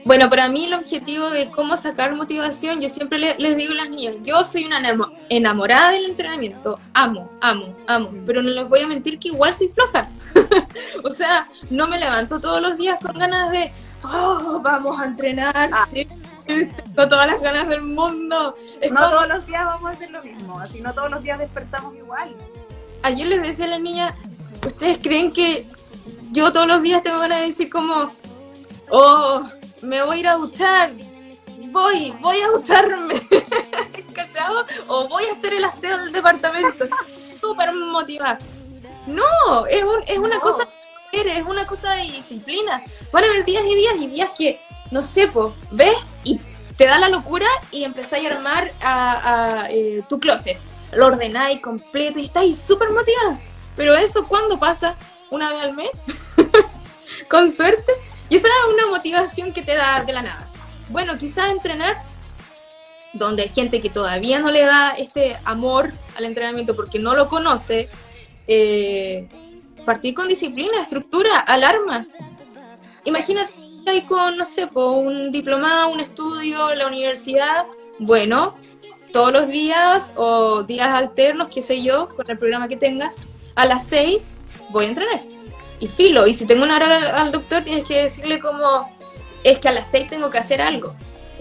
Bueno, para mí el objetivo de cómo sacar motivación, yo siempre le, les digo a las niñas, yo soy una enamorada del entrenamiento, amo, amo, amo, pero no les voy a mentir que igual soy floja. *laughs* o sea, no me levanto todos los días con ganas de, oh, vamos a entrenar, ah. sí, tengo todas las ganas del mundo. no todos los días vamos a hacer lo mismo, así no todos los días despertamos igual. Ayer les decía a las niñas, ¿ustedes creen que yo todos los días tengo ganas de decir como, oh, me voy a ir a duchar, voy, voy a ducharme, *laughs* ¿cachado? O voy a hacer el aseo del departamento, súper motivada. No, es, un, es una cosa es una cosa de disciplina. Van a haber días y días y días que, no sé, pues, ves y te da la locura y empezáis a armar a, a eh, tu closet. Lo ordenáis completo y estáis súper motivada. Pero eso, ¿cuándo pasa? ¿Una vez al mes? *laughs* Con suerte. Y esa es una motivación que te da de la nada. Bueno, quizás entrenar, donde hay gente que todavía no le da este amor al entrenamiento porque no lo conoce, eh, partir con disciplina, estructura, alarma. Imagínate ahí con, no sé, un diplomado, un estudio, la universidad. Bueno, todos los días o días alternos, qué sé yo, con el programa que tengas, a las 6 voy a entrenar y filo. Y si tengo una hora al doctor, tienes que decirle como, es que a las 6 tengo que hacer algo.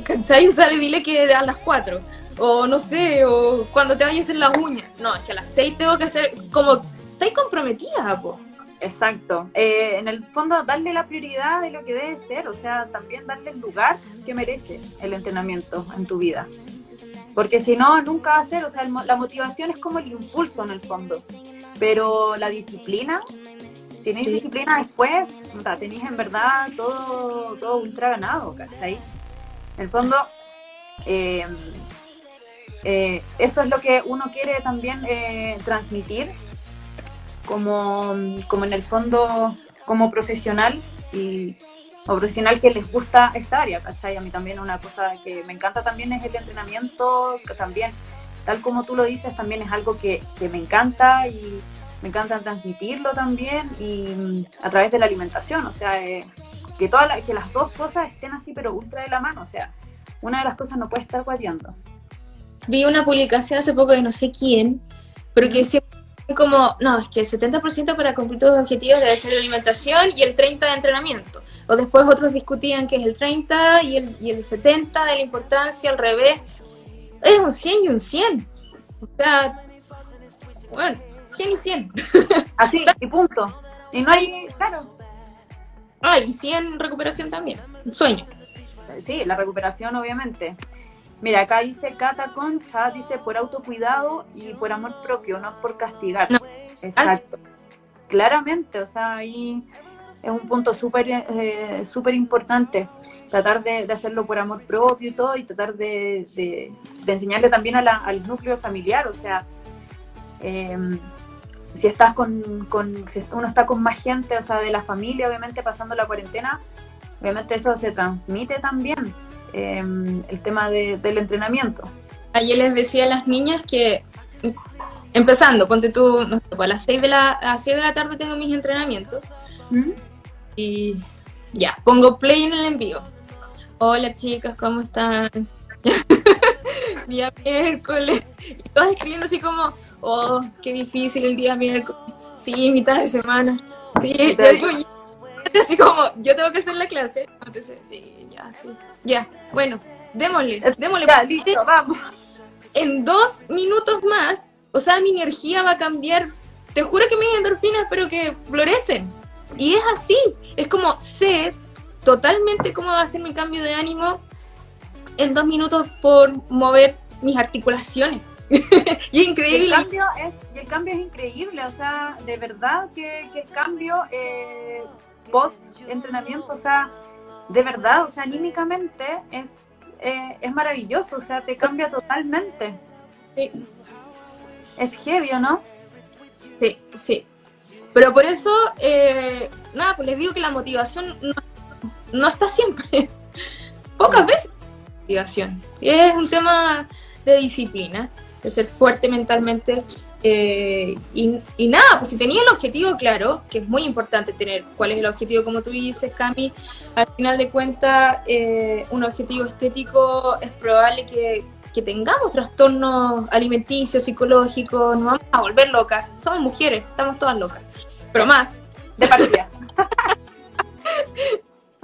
¿Cachai? Sea, dile que a las 4. O no sé, o cuando te vayas hacer las uñas. No, es que a las 6 tengo que hacer, como, estáis comprometida, po. Exacto. Eh, en el fondo, darle la prioridad de lo que debe ser, o sea, también darle el lugar que merece el entrenamiento en tu vida. Porque si no, nunca va a ser, o sea, la motivación es como el impulso en el fondo, pero la disciplina tenéis disciplina después, tenéis en verdad todo, todo ultra ganado, ¿cachai? En el fondo, eh, eh, eso es lo que uno quiere también eh, transmitir como, como en el fondo, como profesional y o profesional que les gusta esta área, ¿cachai? A mí también una cosa que me encanta también es el entrenamiento, que también, tal como tú lo dices, también es algo que, que me encanta y me encanta transmitirlo también y mm, a través de la alimentación, o sea, eh, que, todas que las dos cosas estén así pero ultra de la mano, o sea, una de las cosas no puede estar guateando. Vi una publicación hace poco de no sé quién, pero que decía como, no, es que el 70% para cumplir todos los objetivos debe ser la alimentación y el 30% de entrenamiento. O después otros discutían que es el 30 y el, y el 70 de la importancia al revés. Es un 100 y un 100. O sea, bueno, 100 y 100. *laughs* Así, y punto. Y no hay, claro. Ah, y 100 recuperación también. Sueño. Sí, la recuperación obviamente. Mira, acá dice Cata Concha, dice por autocuidado y por amor propio, no por castigar. Exacto. Claramente, o sea, ahí es un punto súper eh, súper importante, tratar de, hacerlo por amor propio y todo, y tratar de, de, enseñarle también al núcleo familiar, o sea, eh, si estás con, con, si uno está con más gente, o sea, de la familia, obviamente pasando la cuarentena, obviamente eso se transmite también, em, el tema del entrenamiento. Ayer les decía a las niñas que, empezando, ponte tú, no sé, pues, a las 6 de la, a 6 de la tarde tengo mis entrenamientos, ¿Mm? y ya, pongo play en el envío. Hola chicas, ¿cómo están? *laughs* día miércoles. Y todas escribiendo así como, oh, qué difícil el día miércoles. Sí, mitad de semana. Sí, yo digo, así como, yo tengo que hacer la clase. Entonces, sí, ya, sí. Ya, bueno, démosle, démosle. Ya, listo, vamos. En dos minutos más, o sea, mi energía va a cambiar. Te juro que mis endorfinas, pero que florecen. Y es así. Es como sé totalmente cómo va a ser mi cambio de ánimo en dos minutos por mover mis articulaciones. *laughs* y increíble. Y el, cambio es, y el cambio es increíble, o sea, de verdad que, que el cambio eh, post entrenamiento, o sea, de verdad, o sea, anímicamente es, eh, es maravilloso, o sea, te cambia totalmente. Sí. Es heavy, ¿no? Sí, sí. Pero por eso, eh, nada, pues les digo que la motivación no, no está siempre. *laughs* Pocas veces motivación. Sí, es un tema de disciplina, de ser fuerte mentalmente. eh, y, y nada, pues si tenía el objetivo claro, que es muy importante tener cuál es el objetivo, como tú dices, Cami, al final de cuentas, eh, un objetivo estético es probable que, que tengamos trastornos alimenticios, psicológicos, nos vamos a volver locas. Somos mujeres, estamos todas locas, pero más. De partida. *laughs*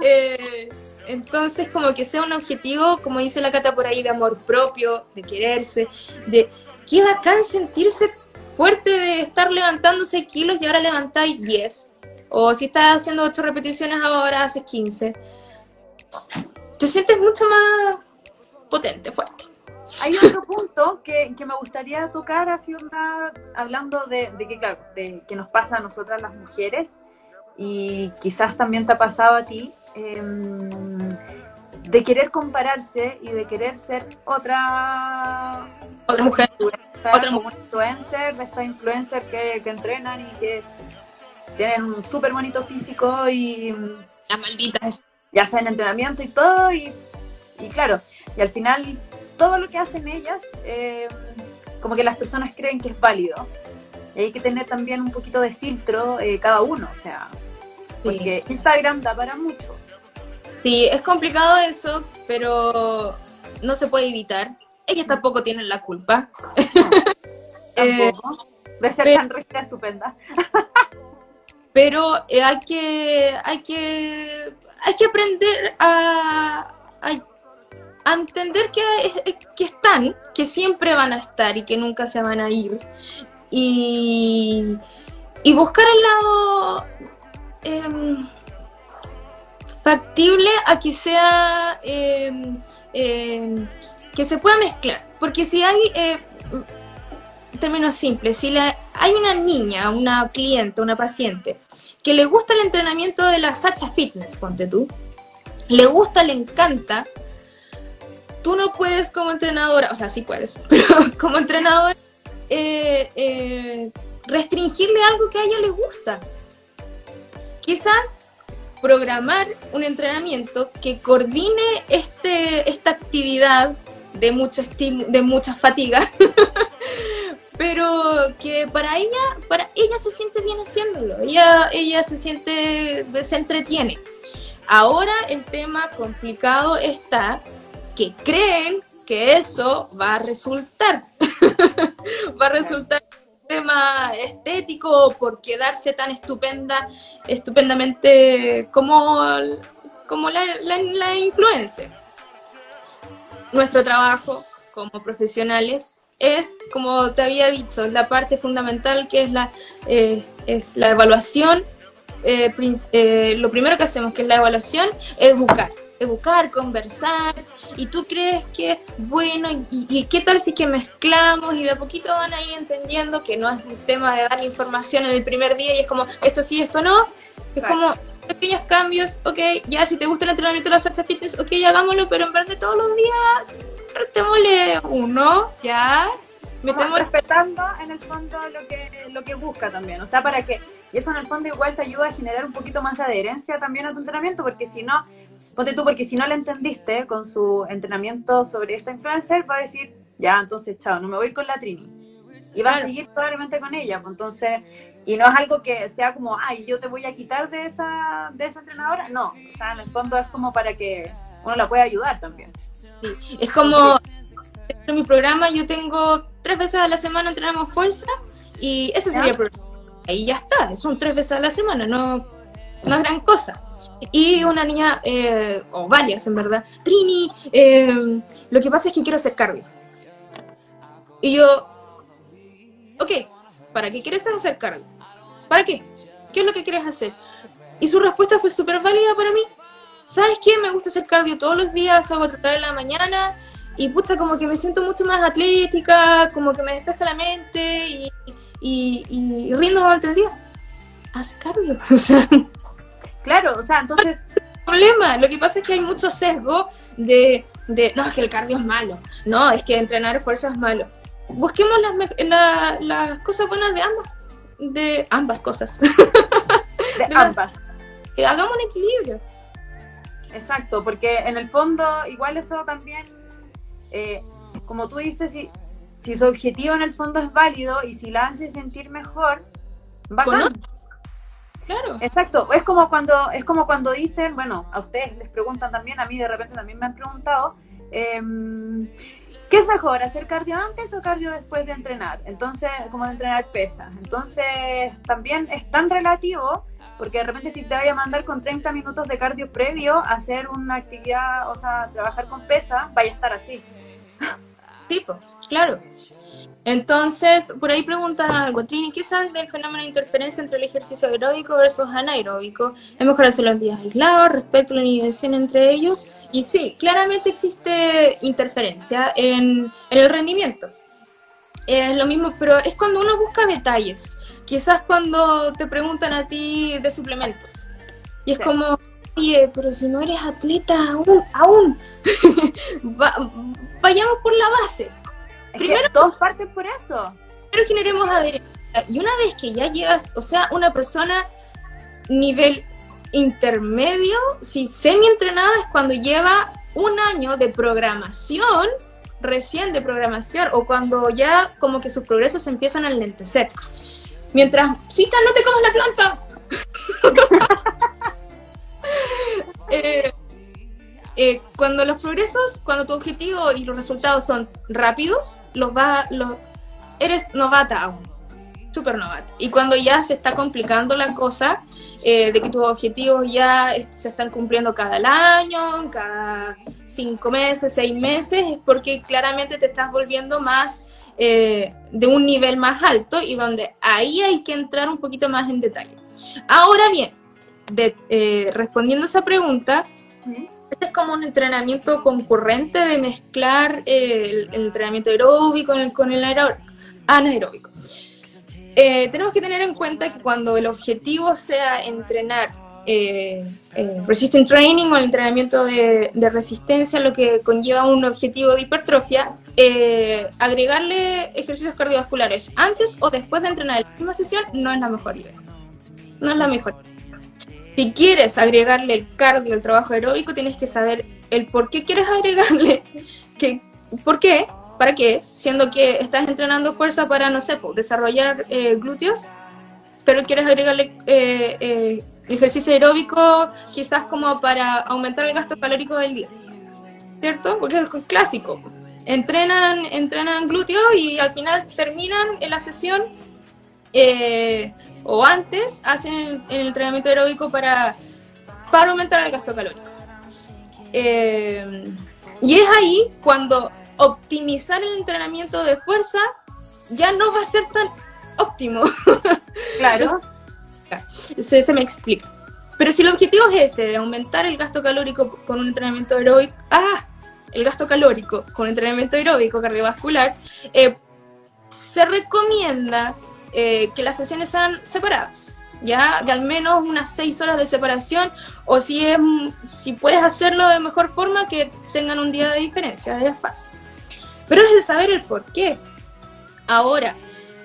Eh, entonces, como que sea un objetivo, como dice la Cata por ahí, de amor propio, de quererse, de qué bacán sentirse fuerte de estar levantándose kilos y ahora levantáis 10. O si estás haciendo 8 repeticiones ahora haces 15. Te sientes mucho más potente, fuerte. Hay otro punto que, que me gustaría tocar, así hablando de, de que, claro, de que nos pasa a nosotras las mujeres, y quizás también te ha pasado a ti, em, de querer compararse y de querer ser otra Otra mujer. influencer, Otra una influencer, de estas influencers que, que entrenan y que tienen un súper bonito físico y Las malditas. ya sea en entrenamiento y todo, y, y claro, y al final todo lo que hacen ellas, eh, como que las personas creen que es válido. Y hay que tener también un poquito de filtro eh, cada uno, o sea, porque Instagram da para mucho. Sí, es complicado eso, pero no se puede evitar. Ellas tampoco tienen la culpa. *laughs* Eh, Tampoco. de ser pero- tan rica estupenda. pero eh, hay que hay que hay que aprender a, a- a entender que, que están que siempre van a estar y que nunca se van a ir y, y buscar el lado em, factible a que sea em, em, que se pueda mezclar porque si hay eh, términos simples, si hay una niña, una cliente, una paciente, que le gusta el entrenamiento de la Sacha Fitness, ponte tú, le gusta, le encanta, tú no puedes como entrenadora, o sea, sí puedes, *laughs* pero como entrenadora, eh, eh, restringirle algo que a ella le gusta. Quizás programar un entrenamiento que coordine este, esta actividad de mucho de mucha fatiga *laughs* pero que para ella para ella se siente bien haciéndolo ella ella se siente se entretiene. Ahora el tema complicado está que creen que eso va a resultar *laughs* va a resultar tema estético por quedarse tan estupenda estupendamente como como la, la, nuestro trabajo como profesionales es, como te había dicho, la parte fundamental que es la, eh, es la evaluación. eh, eh, lo primero que hacemos, que es la evaluación, es buscar. Educar, conversar, y tú crees que, bueno, y, y qué tal si que mezclamos y de a poquito van ahí entendiendo que no es un tema de dar información en el primer día y es como, esto sí, esto no, es como pequeños cambios, ok, ya si te gusta el entrenamiento de la Sacha Fitness, ok, hagámoslo, pero en vez de todos los días, restémosle uno, ya, Como metemos respetando en el fondo lo que, lo que busca también. O sea, para que, y eso en el fondo igual te ayuda a generar un poquito más de adherencia también a tu entrenamiento, porque si no, ponte tú, porque si no le entendiste con su entrenamiento sobre esta influencer, va a decir, ya, entonces, chao, no me voy con la Trini. Y va a Claro. seguir probablemente con ella, pues entonces, y no es algo que sea como, ay, yo te voy a quitar de esa, de esa entrenadora, no, o sea, en el fondo es como para que uno la pueda ayudar también. es como en mi programa yo tengo tres veces a la semana entrenamos fuerza y ese sería el programa. Ahí ya está, son tres veces a la semana, no, no es gran cosa. Y una niña, eh, o varias en verdad, Trini, eh, lo que pasa es que quiero hacer cardio. Y yo, ok, ¿para qué quieres hacer cardio? ¿Para qué? ¿Qué es lo que quieres hacer? Y su respuesta fue súper válida para mí. ¿Sabes qué? Me gusta hacer cardio todos los días, hago tratar en la mañana y pucha, como que me siento mucho más atlética, como que me despeja la mente y, y, y rindo durante el día. Haz cardio. *laughs* claro, o sea, entonces... problema, lo que pasa es que hay mucho sesgo de, de, no, es que el cardio es malo, no, es que entrenar fuerza es malo. Busquemos las, las cosas buenas de ambas, de ambas cosas. *laughs* De ambas. hagamos un equilibrio. Exacto, porque en el fondo igual eso también, eh, como tú dices, si, si su objetivo en el fondo es válido y si la hace sentir mejor, bacán. Claro. Exacto, es como cuando es como cuando dicen, bueno, a ustedes les preguntan también, a mí de repente también me han preguntado, em, ¿qué es mejor, hacer cardio antes o cardio después de entrenar? Entonces, como de entrenar pesas. Entonces, también es tan relativo porque de repente si te vaya a mandar con 30 minutos de cardio previo a hacer una actividad, o sea, trabajar con pesa, vaya a estar así. Tipo, claro. Entonces, por ahí preguntan algo, Trini, ¿qué sabes del fenómeno de interferencia entre el ejercicio aeróbico versus anaeróbico? ¿Es mejor hacerlo en días aislados respecto a la inhibición entre ellos? Y sí, claramente existe interferencia en, en el rendimiento. Es lo mismo, pero es cuando uno busca detalles quizás cuando te preguntan a ti de suplementos. Y es como, oye, pero si no eres atleta aún, aún, *laughs* vayamos por la base. Primero, todos parten por eso. Pero generemos adherencia. Y una vez que ya llegas, o sea, una persona nivel intermedio, si semi entrenada, es cuando lleva un año de programación, recién de programación, o cuando ya como que sus progresos empiezan a enlentecer. Mientras, Fita, no te comas la planta. *laughs* *laughs* Eh, eh, cuando los progresos, cuando tu objetivo y los resultados son rápidos, los va, los, eres novata aún, súper novata. Y cuando ya se está complicando la cosa, eh, de que tus objetivos ya se están cumpliendo cada año, cada cinco meses, seis meses, es porque claramente te estás volviendo más de un nivel más alto y donde ahí hay que entrar un poquito más en detalle. Ahora bien, eh, respondiendo a esa pregunta, este es como un entrenamiento concurrente de mezclar el, entrenamiento aeróbico con el, anaeróbico. Eh, tenemos que tener en cuenta que cuando el objetivo sea entrenar eh, eh, resistance training o el entrenamiento de, resistencia, lo que conlleva un objetivo de hipertrofia, agregarle ejercicios cardiovasculares antes o después de entrenar en la misma sesión no es la mejor idea. No es la mejor. Si quieres agregarle el cardio, el trabajo aeróbico, tienes que saber el por qué quieres *laughs* agregarle, que, por qué, para qué, siendo que estás entrenando fuerza para, no sé, desarrollar eh, glúteos, pero quieres agregarle ejercicio aeróbico quizás como para aumentar el gasto calórico del día, ¿cierto? Porque es clásico. Entrenan, entrenan glúteos y al final terminan en la sesión eh, o antes hacen el, entrenamiento aeróbico para, para aumentar el gasto calórico. Eh, y es ahí cuando optimizar el entrenamiento de fuerza ya no va a ser tan óptimo. *laughs* Claro. Se, me explica. Pero si el objetivo es ese, de aumentar el gasto calórico con un entrenamiento aeróbico, ¡ah! El gasto calórico con entrenamiento aeróbico cardiovascular, eh, se recomienda eh, que las sesiones sean separadas, ya de al menos unas 6 horas de separación, o si, es, si puedes hacerlo de mejor forma, que tengan un día de diferencia, es fácil. Pero es de saber el por qué. Ahora,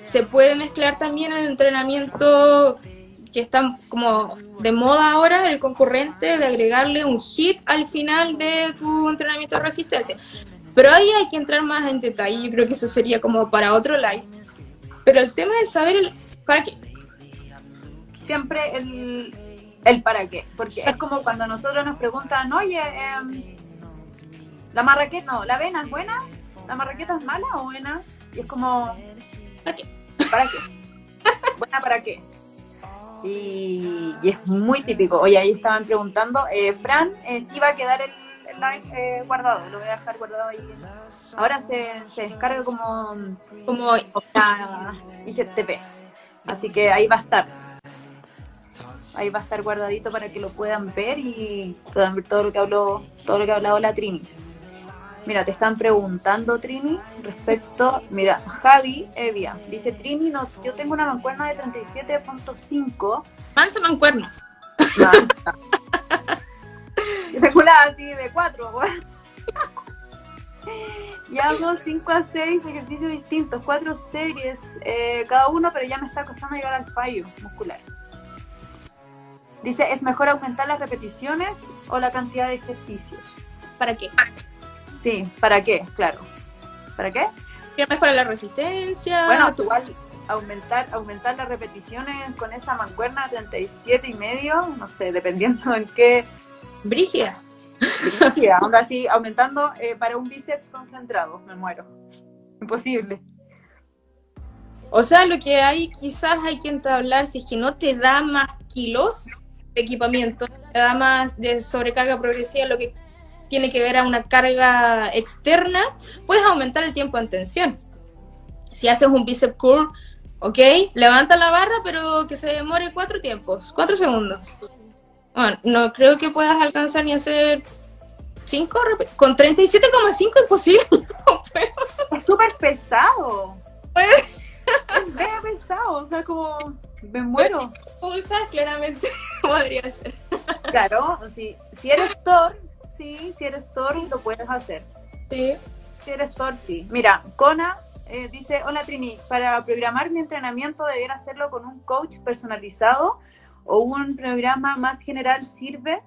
se puede mezclar también el entrenamiento que está como de moda ahora, el concurrente de agregarle un hit al final de tu entrenamiento de resistencia. Pero ahí hay que entrar más en detalle, yo creo que eso sería como para otro live. Pero el tema es saber el para qué. Siempre el, el para qué, porque es como cuando nosotros nos preguntan, oye, em, la marraqueta, no, la avena es buena, ¿La marraqueta es mala o buena? Y es como, ¿Para qué? ¿para qué? ¿Buena para qué? Y, y es muy típico. Oye, ahí estaban preguntando. Eh, Fran, eh, sí va a quedar el, el live eh, guardado. Lo voy a dejar guardado ahí. Ahora se, se descarga como Como una IGTV. Así que ahí va a estar. Ahí va a estar guardadito para que lo puedan ver y puedan ver todo lo que habló, todo lo que ha hablado la Trini. Mira, te están preguntando, Trini, respecto. Mira, Javi Evia dice: Trini, no, yo tengo una mancuerna de 37.5. mansa mancuerna. Mansa. Una así de 4, Y hago 5 a 6 ejercicios distintos, 4 series eh, cada uno, pero ya me está costando llegar al fallo muscular. Dice, ¿es mejor aumentar las repeticiones o la cantidad de ejercicios? ¿Para qué? Sí, ¿para qué? Claro. ¿Para qué? Que mejora la resistencia. Bueno, tu- igual aumentar, aumentar las repeticiones con esa mancuerna 37 y medio, no sé, dependiendo en qué Brígida. brígida, onda así, aumentando eh, para un bíceps concentrado, me muero. Imposible. O sea, lo que hay, quizás hay que entablar, si es que no te da más kilos de equipamiento, te da más de sobrecarga progresiva, lo que tiene que ver a una carga externa, puedes aumentar el tiempo en tensión. Si haces un bicep curl, ok, levanta la barra, pero que se demore cuatro tiempos, cuatro segundos. Bueno, no creo que puedas alcanzar ni hacer cinco, rep- con 37,5 imposible. *laughs* No. Es súper pesado. Es mega pesado, o sea, como me muero. Pulsas, claramente *laughs* podría ser. Claro, si, si eres Thor, sí, si eres Thor, lo puedes hacer. Sí. Si eres Thor, sí. Mira, Kona eh, dice, hola Trini, para programar mi entrenamiento debiera hacerlo con un coach personalizado o un programa más general sirve.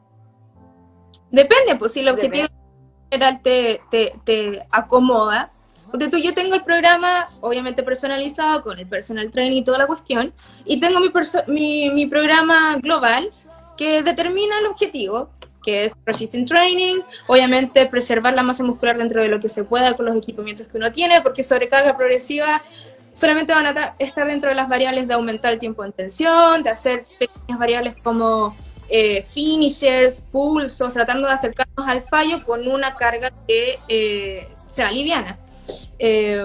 Depende, pues si el Depende. objetivo general te, te, te acomoda. Porque tú, yo tengo el programa, obviamente personalizado, con el personal training y toda la cuestión, y tengo mi, mi, mi programa global que determina el objetivo, que es resistant training, obviamente preservar la masa muscular dentro de lo que se pueda con los equipamientos que uno tiene, porque sobrecarga progresiva solamente van a ta- estar dentro de las variables de aumentar el tiempo en tensión, de hacer pequeñas variables como eh, finishers, pulsos, tratando de acercarnos al fallo con una carga que eh, sea liviana. Eh,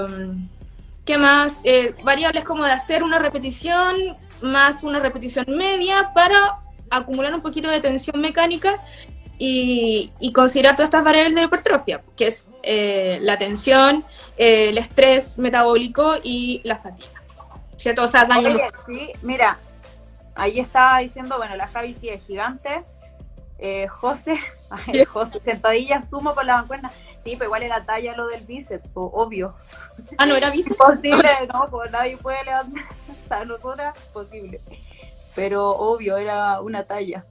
¿Qué más? Eh, variables como de hacer una repetición más una repetición media para acumular un poquito de tensión mecánica y, y considerar todas estas variables de hipertrofia, que es eh, la tensión, eh, el estrés metabólico y la fatiga. ¿Cierto? O sea, daño Oye, sí, mira, ahí estaba diciendo, bueno, la Javi sí es gigante. Eh, José, *laughs* ay, José, sentadilla, sumo con la mancuerna. Sí, pero igual era talla lo del bíceps, obvio. Ah, no, era bíceps. Imposible, *laughs* no, pues nadie puede levantar *laughs* a nosotras, posible. Pero obvio, era una talla.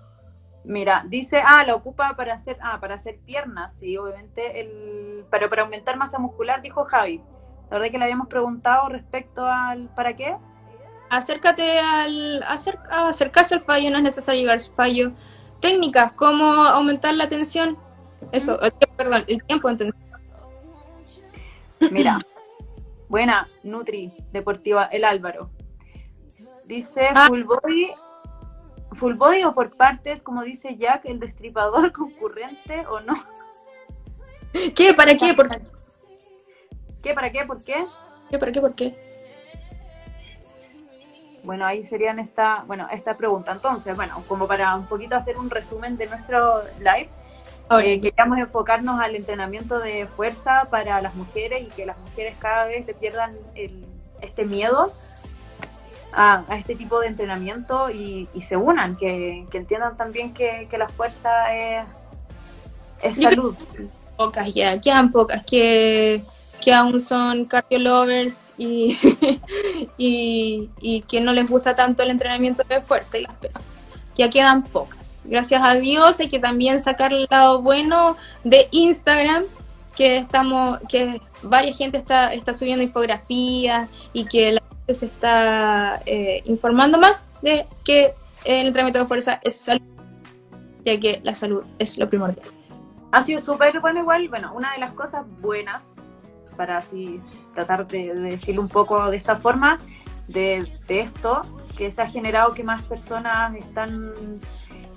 Mira, dice, ah, la ocupa para hacer, ah, para hacer piernas, sí, obviamente, el, pero para aumentar masa muscular, dijo Javi. La verdad que le habíamos preguntado respecto al, ¿para qué? Acércate al, acer- a acercarse al fallo, no es necesario llegar al fallo. Técnicas, cómo aumentar la tensión. Eso, el perdón, el tiempo en tensión. Mira, *laughs* buena, Nutri Deportiva, el Álvaro. Dice Ah. full body, full body o por partes, como dice Jack, el destripador *laughs* concurrente o no. ¿Qué? ¿Para qué? ¿Por qué? ¿Qué? ¿Para qué? ¿Por qué? ¿Qué? ¿Para qué? ¿Por qué? Bueno, ahí serían esta, bueno, esta pregunta. Entonces, bueno, como para un poquito hacer un resumen de nuestro live, eh, queríamos enfocarnos al entrenamiento de fuerza para las mujeres y que las mujeres cada vez le pierdan el- este miedo a, a este tipo de entrenamiento y, y se unan, que, que entiendan también que, que la fuerza es, salud. pocas ya, quedan pocas que, que aún son cardio lovers y, *laughs* y, y que no les gusta tanto el entrenamiento de fuerza y las pesas. Ya quedan pocas. Gracias a Dios hay que también sacar el lado bueno de Instagram, que estamos, que varias gente está, está subiendo infografías y que la se está eh, informando más de que el entrenamiento de fuerza es salud, ya que la salud es lo primordial. Ha sido súper bueno igual, bueno, una de las cosas buenas para así tratar de, decirlo un poco de esta forma, de, esto, que se ha generado que más personas están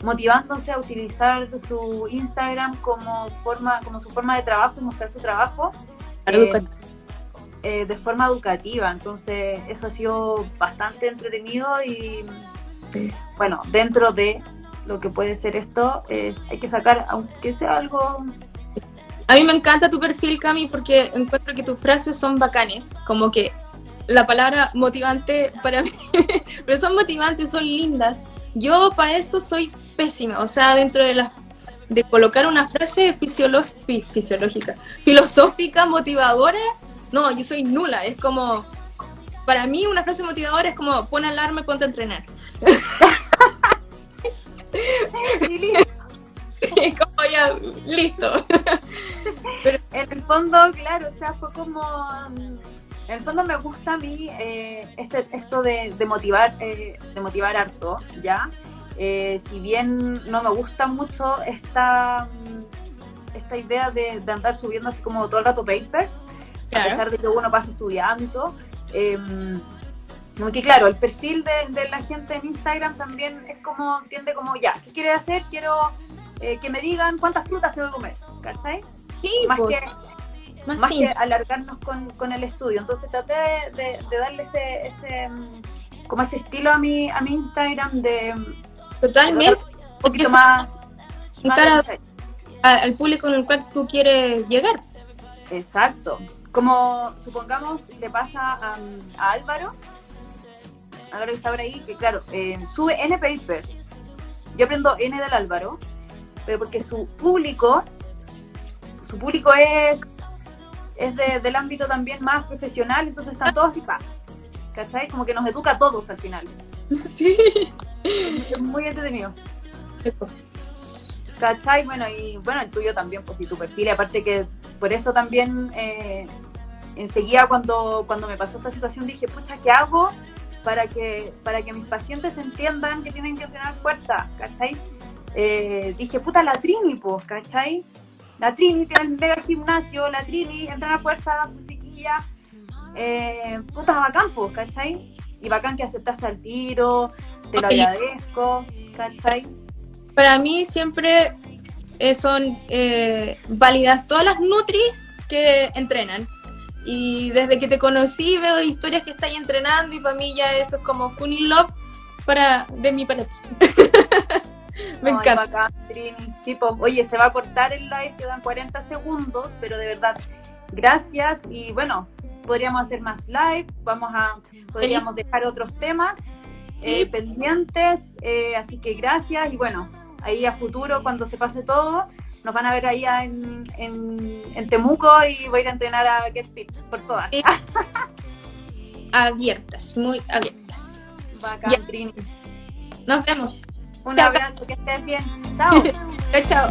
motivándose a utilizar su Instagram como forma como su forma de trabajo mostrar su trabajo eh, eh, de forma educativa entonces eso ha sido bastante entretenido y bueno dentro de lo que puede ser esto es hay que sacar aunque sea algo a mí me encanta tu perfil, Cami, porque encuentro que tus frases son bacanes, como que la palabra motivante para *laughs* mí, pero son motivantes, son lindas. Yo para eso soy pésima, o sea, dentro de las de colocar una frase fisiológica, filosófica, motivadora, no, yo soy nula, es como, para mí una frase motivadora es como, pon alarma y ponte a entrenar. *laughs* como ya, listo. *laughs* Pero en el fondo, claro, o sea, fue como. En el fondo me gusta a mí eh, este, esto de, motivar, eh, de motivar harto, ¿ya? Eh, si bien no me gusta mucho esta, esta idea de, andar subiendo así como todo el rato papers, a pesar de que uno pasa estudiando em, que claro, el perfil de, de, la gente en Instagram también es como, tiende como, ya, ¿qué quiere hacer? Quiero eh, que me digan cuántas frutas tengo que comer, ¿cachai? Sí, más pues, que, más, que alargarnos con, con, el estudio. Entonces traté de, de, darle ese, ese, como ese estilo a mi, a mi Instagram de... Totalmente. un poquito más... al público en el cual tú quieres llegar. Exacto. Como supongamos le pasa a, a Álvaro, Álvaro que está por ahí, que claro, eh, sube N papers. Yo aprendo N del Álvaro pero porque su público, su público es, es del ámbito también más profesional, entonces están todos así, pa, ¿cachai? Como que nos educa a todos al final. *laughs* Sí. Es muy entretenido. ¿Cachai? Bueno, y bueno, el tuyo también, pues y tu perfil, aparte que por eso también eh, enseguida cuando, cuando me pasó esta situación dije, pucha, ¿qué hago para que, para que mis pacientes entiendan que tienen que tener fuerza? ¿Cachai? Eh, dije, puta, la Trini, pues, ¿cachai? La Trini tiene el mega gimnasio, la Trini entra a fuerza, su chiquilla. Eh, puta, bacán, pues, ¿cachai? Y bacán que aceptaste al tiro, te lo agradezco, ¿cachai? Para mí siempre eh, son eh, válidas todas las nutris que entrenan. Y desde que te conocí veo historias que estás entrenando y para mí ya eso es como funny love para, de mi para *laughs* ti. Me encanta. oye, se va a cortar el live, quedan 40 segundos, pero de verdad, gracias. Y bueno, podríamos hacer más live, vamos a, podríamos dejar otros temas eh, pendientes, eh, así que gracias. Y bueno, ahí a futuro, cuando se pase todo, nos van a ver ahí en, en, Temuco y voy a ir a entrenar a Get Fit por todas. *laughs* abiertas, muy abiertas. Bacán, Trini. Nos vemos. Un abrazo, que estés bien. Chao. *laughs* chao.